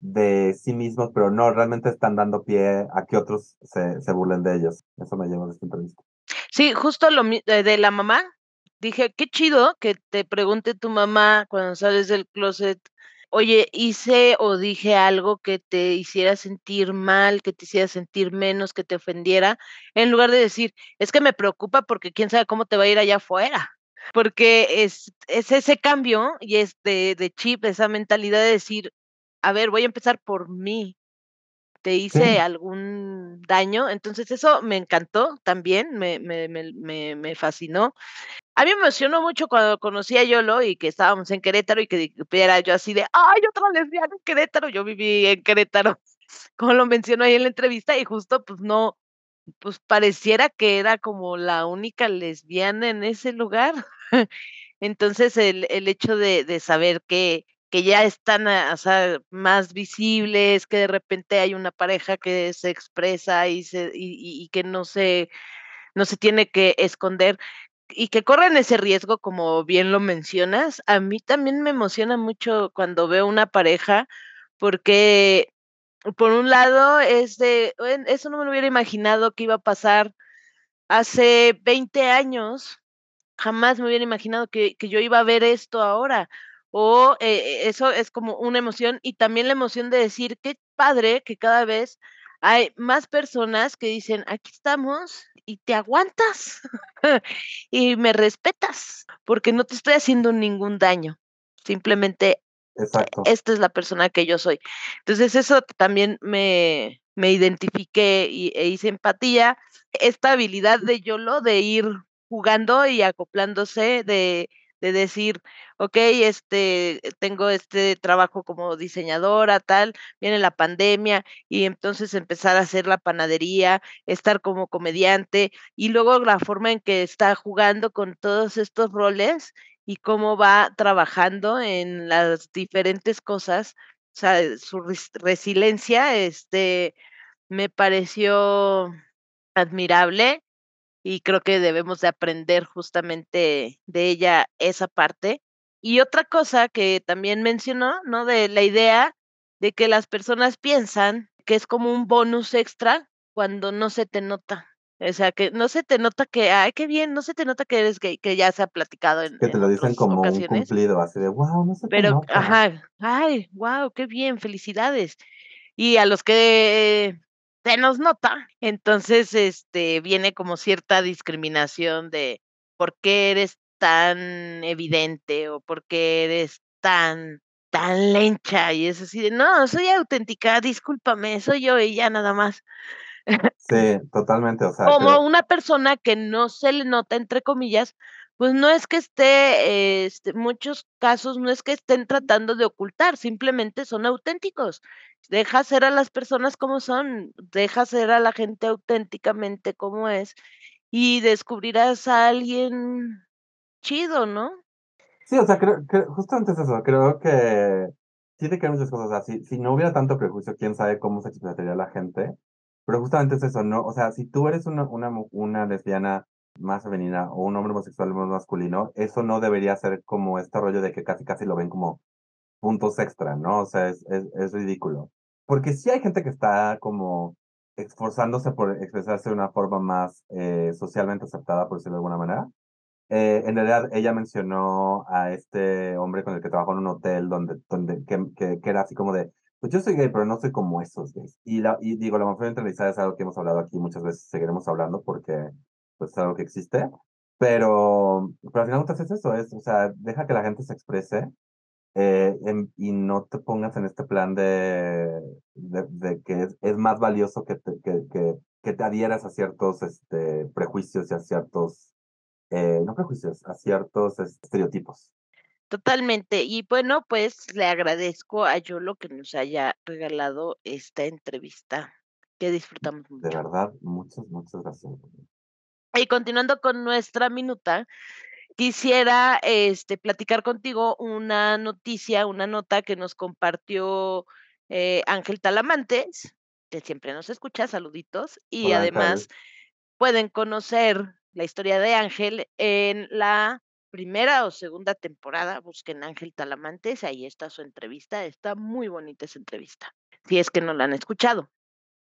de sí mismos, pero no, realmente están dando pie a que otros se, se burlen de ellos. Eso me lleva de esta entrevista. Sí, justo lo de la mamá. Dije, qué chido que te pregunte tu mamá cuando sales del closet, oye, hice o dije algo que te hiciera sentir mal, que te hiciera sentir menos, que te ofendiera, en lugar de decir, es que me preocupa porque quién sabe cómo te va a ir allá afuera. Porque es, es ese cambio y es de, de chip, esa mentalidad de decir, a ver, voy a empezar por mí. ¿Te hice algún daño? Entonces eso me encantó también, me, me, me, me, fascinó. A mí me emocionó mucho cuando conocí a Yolo y que estábamos en Querétaro y que era yo así de, ay, otra lesbiana en Querétaro. Yo viví en Querétaro, como lo mencionó ahí en la entrevista, y justo pues no, pues pareciera que era como la única lesbiana en ese lugar. Entonces el, el hecho de, de saber que, que ya están ah, más visibles, que de repente hay una pareja que se expresa y, se, y, que no se, no se tiene que esconder y que corren ese riesgo, como bien lo mencionas. A mí también me emociona mucho cuando veo una pareja, porque por un lado es de, eso no me lo hubiera imaginado que iba a pasar hace 20 años, jamás me hubiera imaginado que, que yo iba a ver esto ahora o eh, eso es como una emoción y también la emoción de decir, qué padre que cada vez hay más personas que dicen, aquí estamos y te aguantas y me respetas porque no te estoy haciendo ningún daño. Simplemente esta es la persona que yo soy. Entonces eso también me, me identifiqué y, e hice empatía. Esta habilidad de YOLO de ir jugando y acoplándose, de de decir, ok, este, tengo este trabajo como diseñadora, tal, viene la pandemia y entonces empezar a hacer la panadería, estar como comediante y luego la forma en que está jugando con todos estos roles y cómo va trabajando en las diferentes cosas, o sea, su resiliencia, este, me pareció admirable y creo que debemos de aprender justamente de ella esa parte. Y otra cosa que también mencionó, ¿no? De la idea de que las personas piensan que es como un bonus extra cuando no se te nota. O sea, que no se te nota que, ay, qué bien, no se te nota que eres gay, que ya se ha platicado en Que te lo dicen como un cumplido, así de, wow, no se Pero, te nota. ajá, ay, wow, qué bien, felicidades. Y a los que se nos nota. Entonces, este, viene como cierta discriminación de por qué eres tan evidente o por qué eres tan, tan lencha. Y es así de, no, soy auténtica, discúlpame, soy yo y ya nada más. Sí, totalmente. O sea, como una persona que no se le nota, entre comillas, pues no es que esté, este, muchos casos no es que estén tratando de ocultar, simplemente son auténticos. Deja ser a las personas como son, deja ser a la gente auténticamente como es y descubrirás a alguien chido, ¿no? Sí, o sea, creo, que justamente es eso, creo que tiene que haber muchas cosas así. Si no hubiera tanto prejuicio, quién sabe cómo se expresaría la gente. Pero justamente es eso, ¿no? O sea, si tú eres una, una, una lesbiana más femenina o un hombre homosexual más masculino, eso no debería ser como este rollo de que casi casi lo ven como puntos extra, ¿no? O sea, es, es, es ridículo. Porque sí hay gente que está como esforzándose por expresarse de una forma más eh, socialmente aceptada, por decirlo de alguna manera. Eh, en realidad, ella mencionó a este hombre con el que trabajó en un hotel donde, donde que, que, que era así como de, pues yo soy gay, pero no soy como esos gays. Y, la, y digo, la homofobia internalizada es algo que hemos hablado aquí muchas veces, seguiremos hablando porque pues, es algo que existe. Pero, pero al final entonces es eso, es, o sea, deja que la gente se exprese eh, y no te pongas en este plan de, de, de que es, es, más valioso que te, que, que, que, te adhieras a ciertos este, prejuicios y a ciertos, eh, no prejuicios, a ciertos estereotipos. Totalmente. Y bueno, pues le agradezco a Yolo que nos haya regalado esta entrevista que disfrutamos mucho. De verdad, muchas, muchas gracias. Y continuando con nuestra minuta, quisiera este, platicar contigo una noticia, una nota que nos compartió eh, Ángel Talamantes, que siempre nos escucha, saluditos, y Hola, además Ángel. pueden conocer la historia de Ángel en la primera o segunda temporada, busquen Ángel Talamantes, ahí está su entrevista, está muy bonita esa entrevista, si es que no la han escuchado.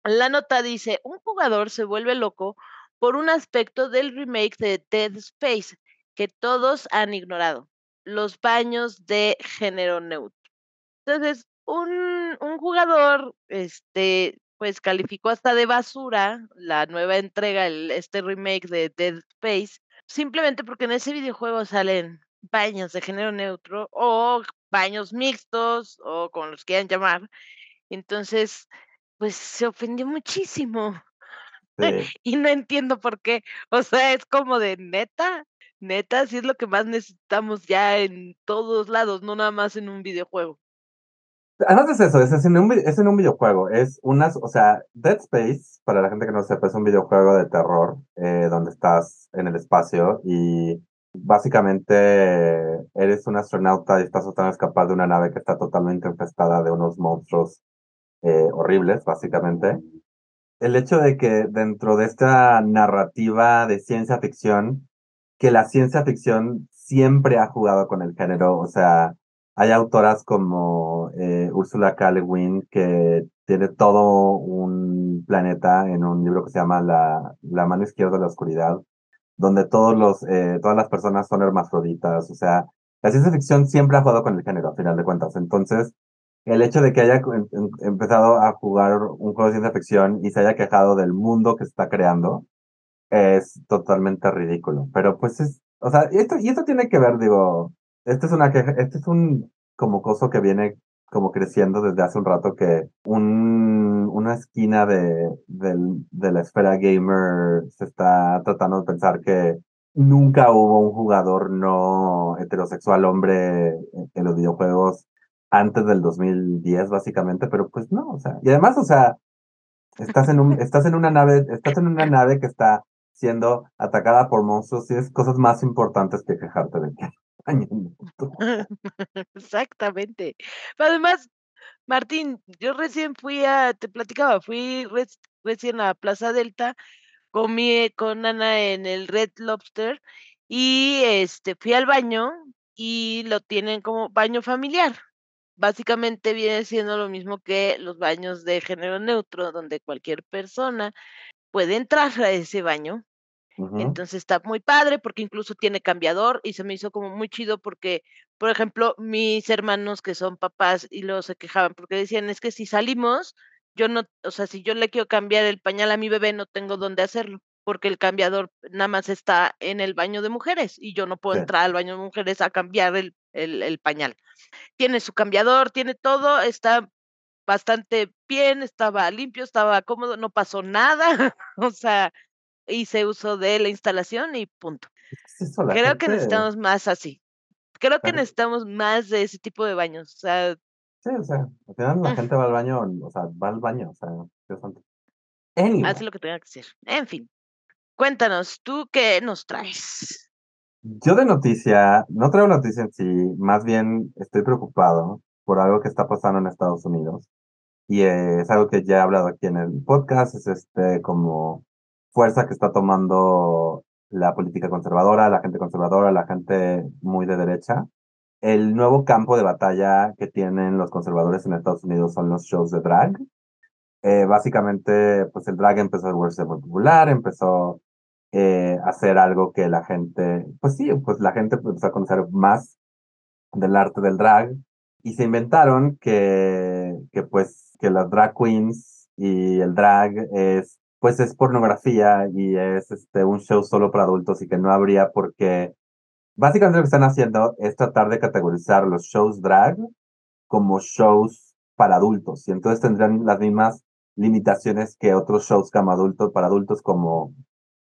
La nota dice, un jugador se vuelve loco por un aspecto del remake de Dead Space que todos han ignorado, los baños de género neutro. Entonces, un, un jugador, este, pues calificó hasta de basura la nueva entrega, el, este remake de Dead Space, simplemente porque en ese videojuego salen baños de género neutro o baños mixtos o como los quieran llamar. Entonces, pues se ofendió muchísimo. Sí. Y no entiendo por qué. O sea, es como de neta, neta, sí es lo que más necesitamos ya en todos lados, no nada más en un videojuego. Además es eso, es en, un, es en un videojuego, es unas, o sea, Dead Space, para la gente que no sepa, es un videojuego de terror eh, donde estás en el espacio y básicamente eres un astronauta y estás tratando de escapar de una nave que está totalmente infestada de unos monstruos eh, horribles, básicamente. El hecho de que dentro de esta narrativa de ciencia ficción, que la ciencia ficción siempre ha jugado con el género, o sea, hay autoras como eh, Ursula K. Le Guin que tiene todo un planeta en un libro que se llama La, la mano izquierda de la oscuridad, donde todos los, eh, todas las personas son hermafroditas, o sea, la ciencia ficción siempre ha jugado con el género, a final de cuentas. Entonces, el hecho de que haya em, em, empezado a jugar un juego de ciencia ficción y se haya quejado del mundo que está creando, es totalmente ridículo. Pero pues es, o sea, y esto, y esto tiene que ver, digo, este es una queja, este es un como coso que viene como creciendo desde hace un rato que un, una esquina de, de, de, la esfera gamer se está tratando de pensar que nunca hubo un jugador no heterosexual hombre en, en los videojuegos antes del 2010 básicamente, pero pues no, o sea, y además, o sea, estás en un, estás en una nave, estás en una nave que está siendo atacada por monstruos y es cosas más importantes que quejarte de que Exactamente. Pero además, Martín, yo recién fui a, te platicaba, fui recién a Plaza Delta, comí con Ana en el Red Lobster y este fui al baño y lo tienen como baño familiar. Básicamente viene siendo lo mismo que los baños de género neutro, donde cualquier persona puede entrar a ese baño. Entonces está muy padre porque incluso tiene cambiador y se me hizo como muy chido porque, por ejemplo, mis hermanos que son papás y luego se quejaban porque decían, es que si salimos, yo no, o sea, si yo le quiero cambiar el pañal a mi bebé, no tengo dónde hacerlo porque el cambiador nada más está en el baño de mujeres y yo no puedo sí. entrar al baño de mujeres a cambiar el, el, el pañal. Tiene su cambiador, tiene todo, está bastante bien, estaba limpio, estaba cómodo, no pasó nada, o sea, hice uso de la instalación y punto. Eso, Creo gente... que necesitamos más así. Creo que necesitamos más de ese tipo de baños. O sea, sí, o sea, al final la gente va al baño, o sea, va al baño, o sea, anyway. Haz lo que tenga que hacer. En fin, cuéntanos, ¿tú qué nos traes? Yo de noticia, no traigo noticia en sí, más bien estoy preocupado por algo que está pasando en Estados Unidos. Y es algo que ya he hablado aquí en el podcast, es este como fuerza que está tomando la política conservadora, la gente conservadora, la gente muy de derecha. El nuevo campo de batalla que tienen los conservadores en Estados Unidos son los shows de drag. Eh, básicamente, pues el drag empezó a volverse popular, empezó eh, a hacer algo que la gente, pues sí, pues la gente empezó a conocer más del arte del drag y se inventaron que, que pues que las drag queens y el drag es pues es pornografía y es este un show solo para adultos y que no habría por qué básicamente lo que están haciendo es tratar de categorizar los shows drag como shows para adultos y entonces tendrán las mismas limitaciones que otros shows como adultos para adultos como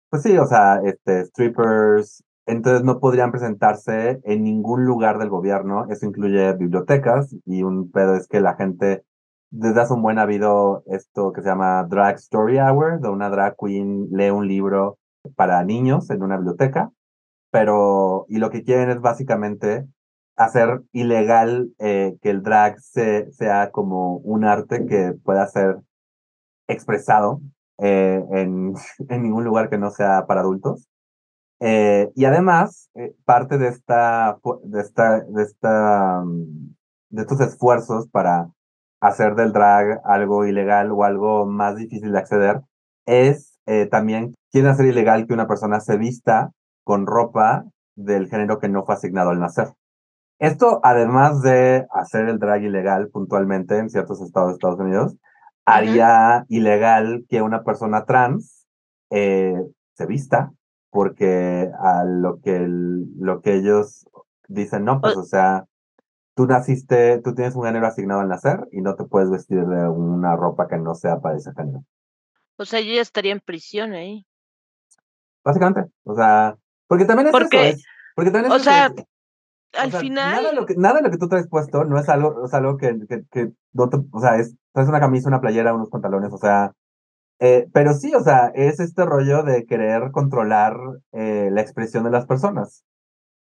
pues sí, o sea, este strippers, entonces no podrían presentarse en ningún lugar del gobierno. Eso incluye bibliotecas y un pedo es que la gente desde hace un buen habido esto que se llama Drag Story Hour, de una drag queen lee un libro para niños en una biblioteca, pero y lo que quieren es básicamente hacer ilegal eh, que el drag se, sea como un arte que pueda ser expresado eh, en, ningún lugar que no sea para adultos. Eh, y además, eh, parte de esta, de esta, mm, de estos esfuerzos para hacer del drag algo ilegal o algo más difícil de acceder, es también quieren hacer ilegal que una persona se vista con ropa del género que no fue asignado al nacer. Esto, además de hacer el drag ilegal puntualmente en ciertos estados de Estados Unidos, haría ilegal que una persona trans se vista porque a lo que, lo que ellos dicen, no, pues, o sea, tú naciste, tú tienes un género asignado al nacer y no te puedes vestir de una ropa que no sea para ese género. O sea, yo ya estaría en prisión ahí. Básicamente, o sea, porque también es porque, eso, porque también es o sea, al final... Nada de, lo que, nada de lo que tú traes puesto no es algo, es algo que, que, que no te, o sea, es, traes una camisa, una playera, unos pantalones, o sea, eh, pero sí, o sea, es este rollo de querer controlar eh, la expresión de las personas.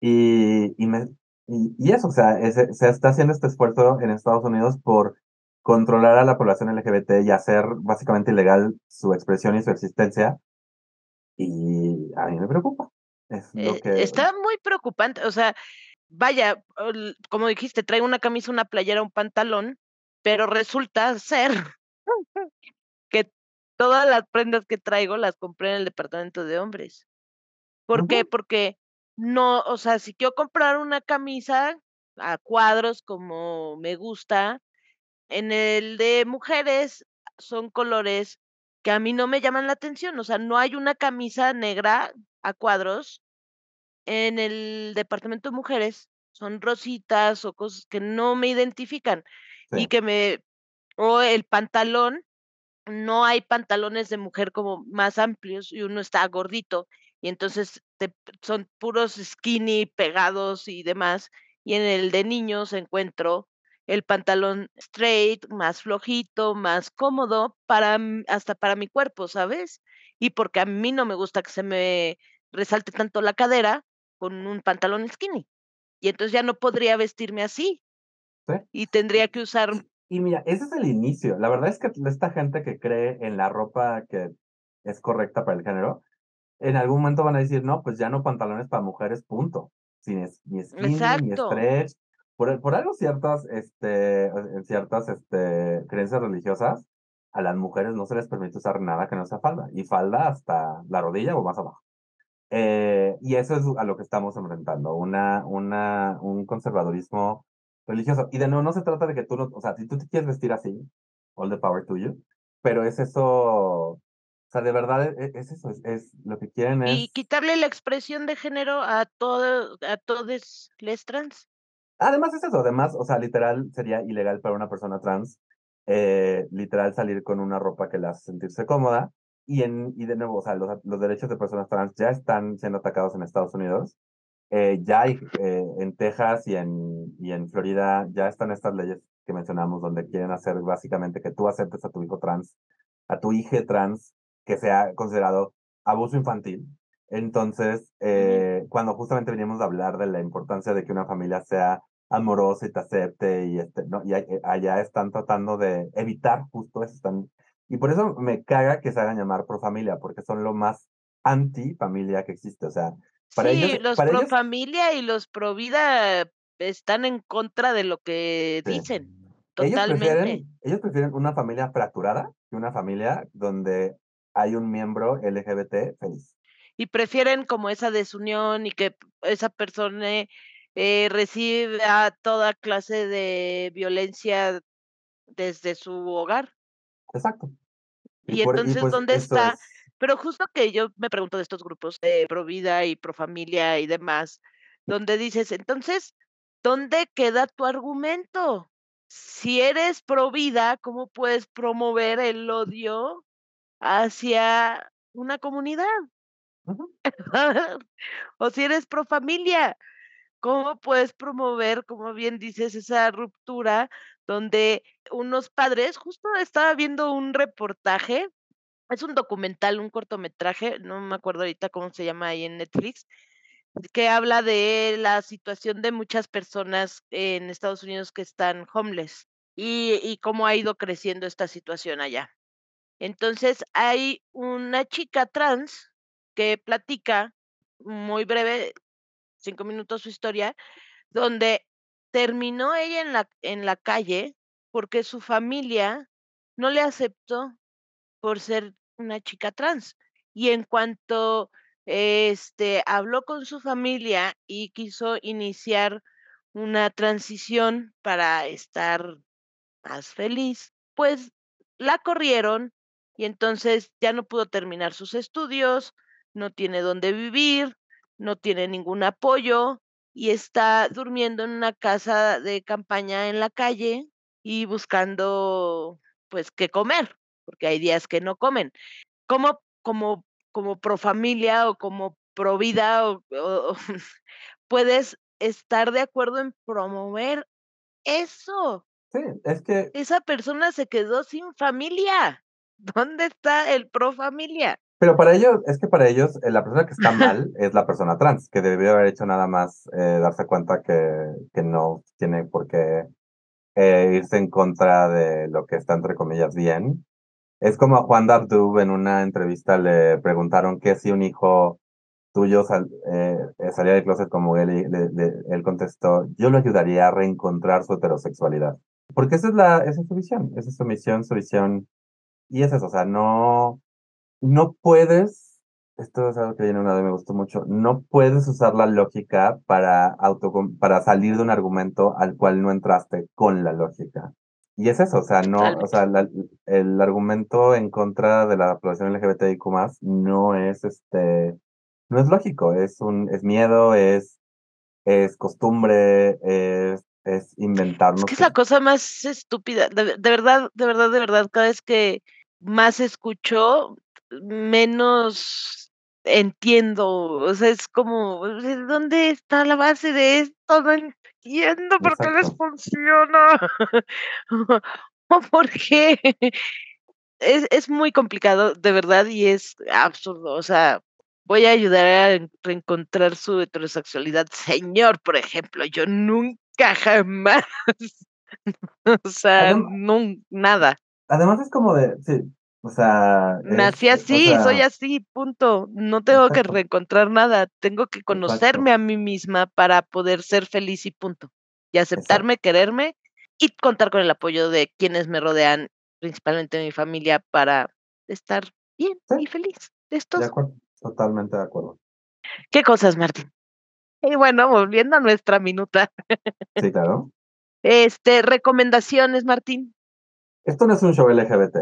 Y, y, me, y, eso, o sea, se está haciendo este esfuerzo en Estados Unidos por controlar a la población LGBT y hacer básicamente ilegal su expresión y su existencia. Y a mí me preocupa. Es lo Eh, que... Está muy preocupante, o sea, vaya, como dijiste, trae una camisa, una playera, un pantalón, pero resulta ser que todas las prendas que traigo las compré en el departamento de hombres. ¿Por qué? Porque no, o sea, si quiero comprar una camisa a cuadros como me gusta, en el de mujeres son colores que a mí no me llaman la atención, o sea, no hay una camisa negra a cuadros en el departamento de mujeres, son rositas o cosas que no me identifican y que me o el pantalón, no hay pantalones de mujer como más amplios y uno está gordito y entonces te son puros skinny pegados y demás, y en el de niños encuentro el pantalón straight, más flojito, más cómodo para, hasta para mi cuerpo, ¿sabes? Y porque a mí no me gusta que se me resalte tanto la cadera con un pantalón skinny. Y entonces ya no podría vestirme así Sí. y tendría que usar Y mira, ese es el inicio. La verdad es que esta gente que cree en la ropa que es correcta para el género, en algún momento van a decir, no, pues ya no pantalones para mujeres, punto. Sin es- ni skinny, ni stretch. Por, por algo ciertas, este, en ciertas este, creencias religiosas, a las mujeres no se les permite usar nada que no sea falda. Y falda hasta la rodilla o más abajo. Eh, y eso es a lo que estamos enfrentando, una, una, un conservadurismo religioso. Y de nuevo, no se trata de que tú no, o sea, si tú te quieres vestir así, all the power to you, pero es eso, o sea, de verdad es, es eso, es, es lo que quieren Y es, quitarle la expresión de género a todo a todes les trans. además es eso, además, o sea, literal sería ilegal para una persona trans, eh, literal salir con una ropa que la hace sentirse cómoda. Y, en, y de nuevo, o sea, los, los derechos de personas trans ya están siendo atacados en Estados Unidos. Eh, ya hay eh, en Texas y en, y en Florida, ya están estas leyes que mencionamos donde quieren hacer básicamente que tú aceptes a tu hijo trans, a tu hija trans, que sea considerado abuso infantil. Entonces, eh, cuando justamente venimos a hablar de la importancia de que una familia sea amorosa y te acepte, y, este, ¿no? y allá están tratando de evitar justo eso. Están, y por eso me caga que se hagan llamar pro familia, porque son lo más anti-familia que existe. O sea, para sí, ellos, los para pro ellos, familia y los pro vida están en contra de lo que Sí. dicen. ellos Totalmente. prefieren, ellos prefieren una familia fracturada que una familia donde hay un miembro LGBT feliz. Y prefieren como esa desunión y que esa persona eh, reciba toda clase de violencia desde su hogar. Exacto. Y por- entonces, pues ¿dónde está? es- Pero justo que yo me pregunto de estos grupos de pro vida y pro familia y demás, donde dices, entonces, ¿dónde queda tu argumento? Si eres pro vida, ¿cómo puedes promover el odio hacia una comunidad? O si eres pro familia, ¿cómo puedes promover, como bien dices, esa ruptura donde unos padres, justo estaba viendo un reportaje, es un documental, un cortometraje, no me acuerdo ahorita cómo se llama ahí en Netflix, que habla de la situación de muchas personas en Estados Unidos que están homeless y, cómo ha ido creciendo esta situación allá. Entonces, hay una chica trans que platica muy breve, cinco minutos su historia, donde terminó ella en la, en la calle porque su familia no le aceptó por ser una chica trans. Y en cuanto este habló con su familia y quiso iniciar una transición para estar más feliz, pues la corrieron y entonces ya no pudo terminar sus estudios, no tiene dónde vivir, no tiene ningún apoyo y está durmiendo en una casa de campaña en la calle y buscando pues qué comer, porque hay días que no comen. ¿Cómo como como pro familia o como pro vida o, o- puedes estar de acuerdo en promover eso? Sí, es que Esa persona se quedó sin familia. ¿Dónde está el pro familia? Pero para ellos, es que para ellos eh, la persona que está mal es la persona trans, que debió haber hecho nada más eh, darse cuenta que, que no tiene por qué eh, irse en contra de lo que está entre comillas bien. Es como a Juan Dardub en una entrevista le preguntaron que si un hijo tuyo sal- eh, eh, salía del closet como él, le- él contestó, yo lo ayudaría a reencontrar su heterosexualidad. Porque esa es la, esa es su visión, esa es su misión, su visión. Y es eso, o sea, no, no puedes, esto es algo que viene una vez me gustó mucho, no puedes usar la lógica para, auto, para salir de un argumento al cual no entraste con la lógica. Y es eso, o sea, no, o sea, la- el argumento en contra de la población LGBTIQ no es este, no es lógico, es un, es miedo, es, es costumbre, es, es inventarnos. Es que es la cosa más estúpida. De, de verdad, de verdad, de verdad, cada vez que más escucho, menos entiendo. O sea, es como, ¿dónde está la base de esto? No entiendo por qué les funciona. ¿O por qué? Es, es muy complicado, de verdad, y es absurdo. O sea, voy a ayudar a en- reencontrar su heterosexualidad. Señor, por ejemplo, yo nunca jamás. O sea, Adem- no, nada. Además es como de, sí, o sea... es- Nací o así, soy así, punto. No tengo que reencontrar nada. Tengo que conocerme a mí misma para poder ser feliz y punto. Y aceptarme, quererme y contar con el apoyo de quienes me rodean, principalmente mi familia, para estar bien Sí. y feliz. Esto De acuerdo, totalmente de acuerdo. ¿Qué cosas, Martín? Y bueno, volviendo a nuestra minuta. Sí, claro. Este, recomendaciones, Martín. Esto no es un show LGBT,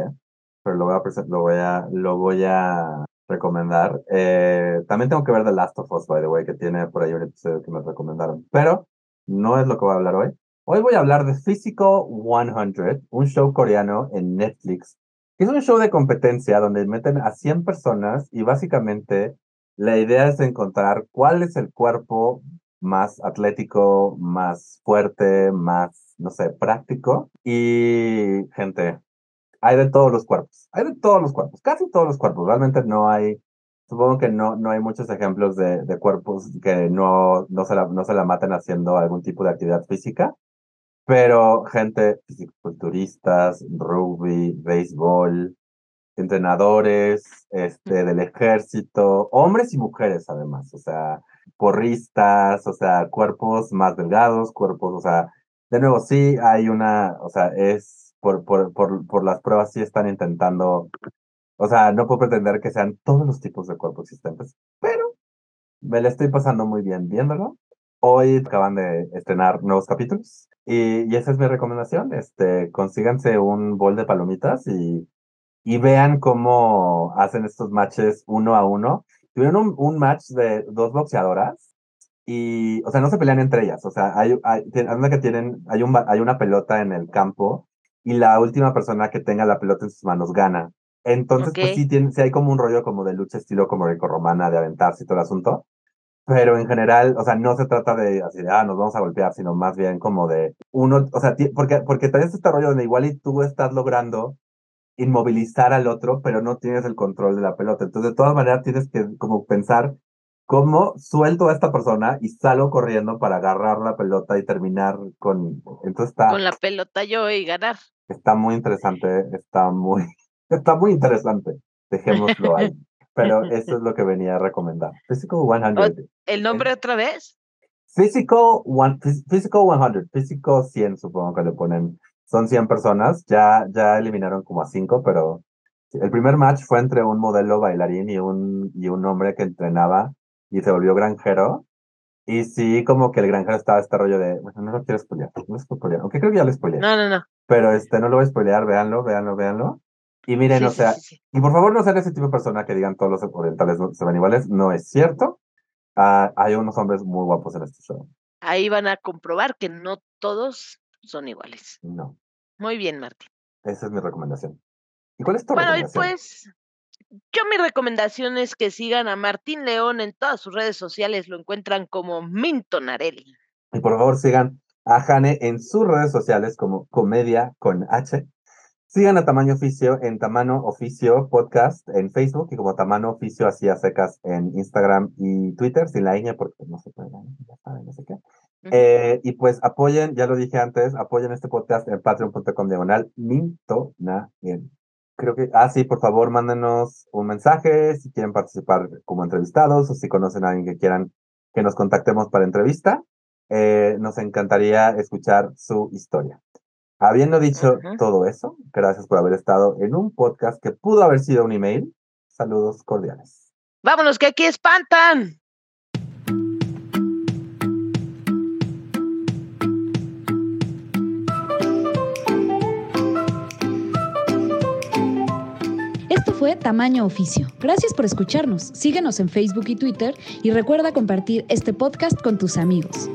pero lo voy a, lo voy a, lo voy a recomendar. Eh, también tengo que ver The Last of Us, by the way, que tiene por ahí un episodio que me recomendaron. Pero no es lo que voy a hablar hoy. Hoy voy a hablar de Physical 100, un show coreano en Netflix. Es un show de competencia donde meten a 100 personas y básicamente la idea es encontrar cuál es el cuerpo más atlético, más fuerte, más, no sé, práctico. Y, gente, hay de todos los cuerpos, hay de todos los cuerpos, casi todos los cuerpos. Realmente no hay, supongo que no, no hay muchos ejemplos de, de cuerpos que no, no, se la, no se la maten haciendo algún tipo de actividad física. Pero gente, fisiculturistas, rugby, béisbol, entrenadores, este, del ejército, hombres y mujeres además, o sea, porristas, o sea, cuerpos más delgados, cuerpos, o sea, de nuevo, sí hay una, o sea, es por, por, por, por las pruebas sí están intentando, o sea, no puedo pretender que sean todos los tipos de cuerpos existentes, pero me la estoy pasando muy bien viéndolo. Hoy acaban de estrenar nuevos capítulos y, y esa es mi recomendación, este, consíganse un bol de palomitas y, y vean cómo hacen estos matches uno a uno. Tuvieron un, un match de dos boxeadoras y, o sea, no se pelean entre ellas, o sea, hay, hay, que tienen, hay, un, hay una pelota en el campo y la última persona que tenga la pelota en sus manos gana. Entonces, Ok. pues sí, tiene, sí hay como un rollo como de lucha estilo como grecorromana, de aventarse y todo el asunto. Pero en general, o sea, no se trata de así de, ah, nos vamos a golpear, sino más bien como de uno, o sea, porque, porque también este rollo donde igual y tú estás logrando inmovilizar al otro, pero no tienes el control de la pelota. Entonces, de todas maneras, tienes que como pensar cómo suelto a esta persona y salgo corriendo para agarrar la pelota y terminar con... Entonces está, Con la pelota yo y ganar. Está muy interesante, está muy, está muy interesante. Dejémoslo ahí. Pero eso es lo que venía a recomendar. Physical 100. ¿El nombre otra vez? Physical, one, phys- physical 100, Physical 100 supongo que le ponen. Son 100 personas, ya, ya eliminaron como a 5, pero el primer match fue entre un modelo bailarín y un, y un hombre que entrenaba y se volvió granjero. Y sí, como que el granjero estaba este rollo de, bueno, no lo quiero spoilear, no lo quiero spoilear, aunque creo que ya lo spoileé, No, no, no. Pero este, no lo voy a spoilear, véanlo, véanlo, véanlo. Y miren, Sí, o sea, sí, sí. y por favor no sean ese tipo de persona que digan todos los orientales no- se ven iguales, no es cierto. Ah, hay unos hombres muy guapos en este show. Ahí van a comprobar que no todos son iguales. No, Muy bien, Martín. esa es mi recomendación. ¿Y cuál es tu Bueno, recomendación? pues yo mi recomendación es que sigan a Martín León en todas sus redes sociales, lo encuentran como Minton Areli. Y por favor sigan a Jane en sus redes sociales como Comedia con H. Sigan a Tamaño Oficio en Tamaño Oficio Podcast en Facebook y como Tamaño Oficio así a secas en Instagram y Twitter, sin la ñ porque no se puede, ya saben, no sé qué. Eh, y pues apoyen, ya lo dije antes, apoyen este podcast en patreon.com diagonal mintonael. Creo que, ah, sí, por favor, mándenos un mensaje si quieren participar como entrevistados o si conocen a alguien que quieran que nos contactemos para entrevista. Eh, nos encantaría escuchar su historia. Habiendo dicho todo eso, gracias por haber estado en un podcast que pudo haber sido un email. Saludos cordiales. Vámonos, que aquí espantan. Esto fue Tamaño Oficio. Gracias por escucharnos. Síguenos en Facebook y Twitter y recuerda compartir este podcast con tus amigos.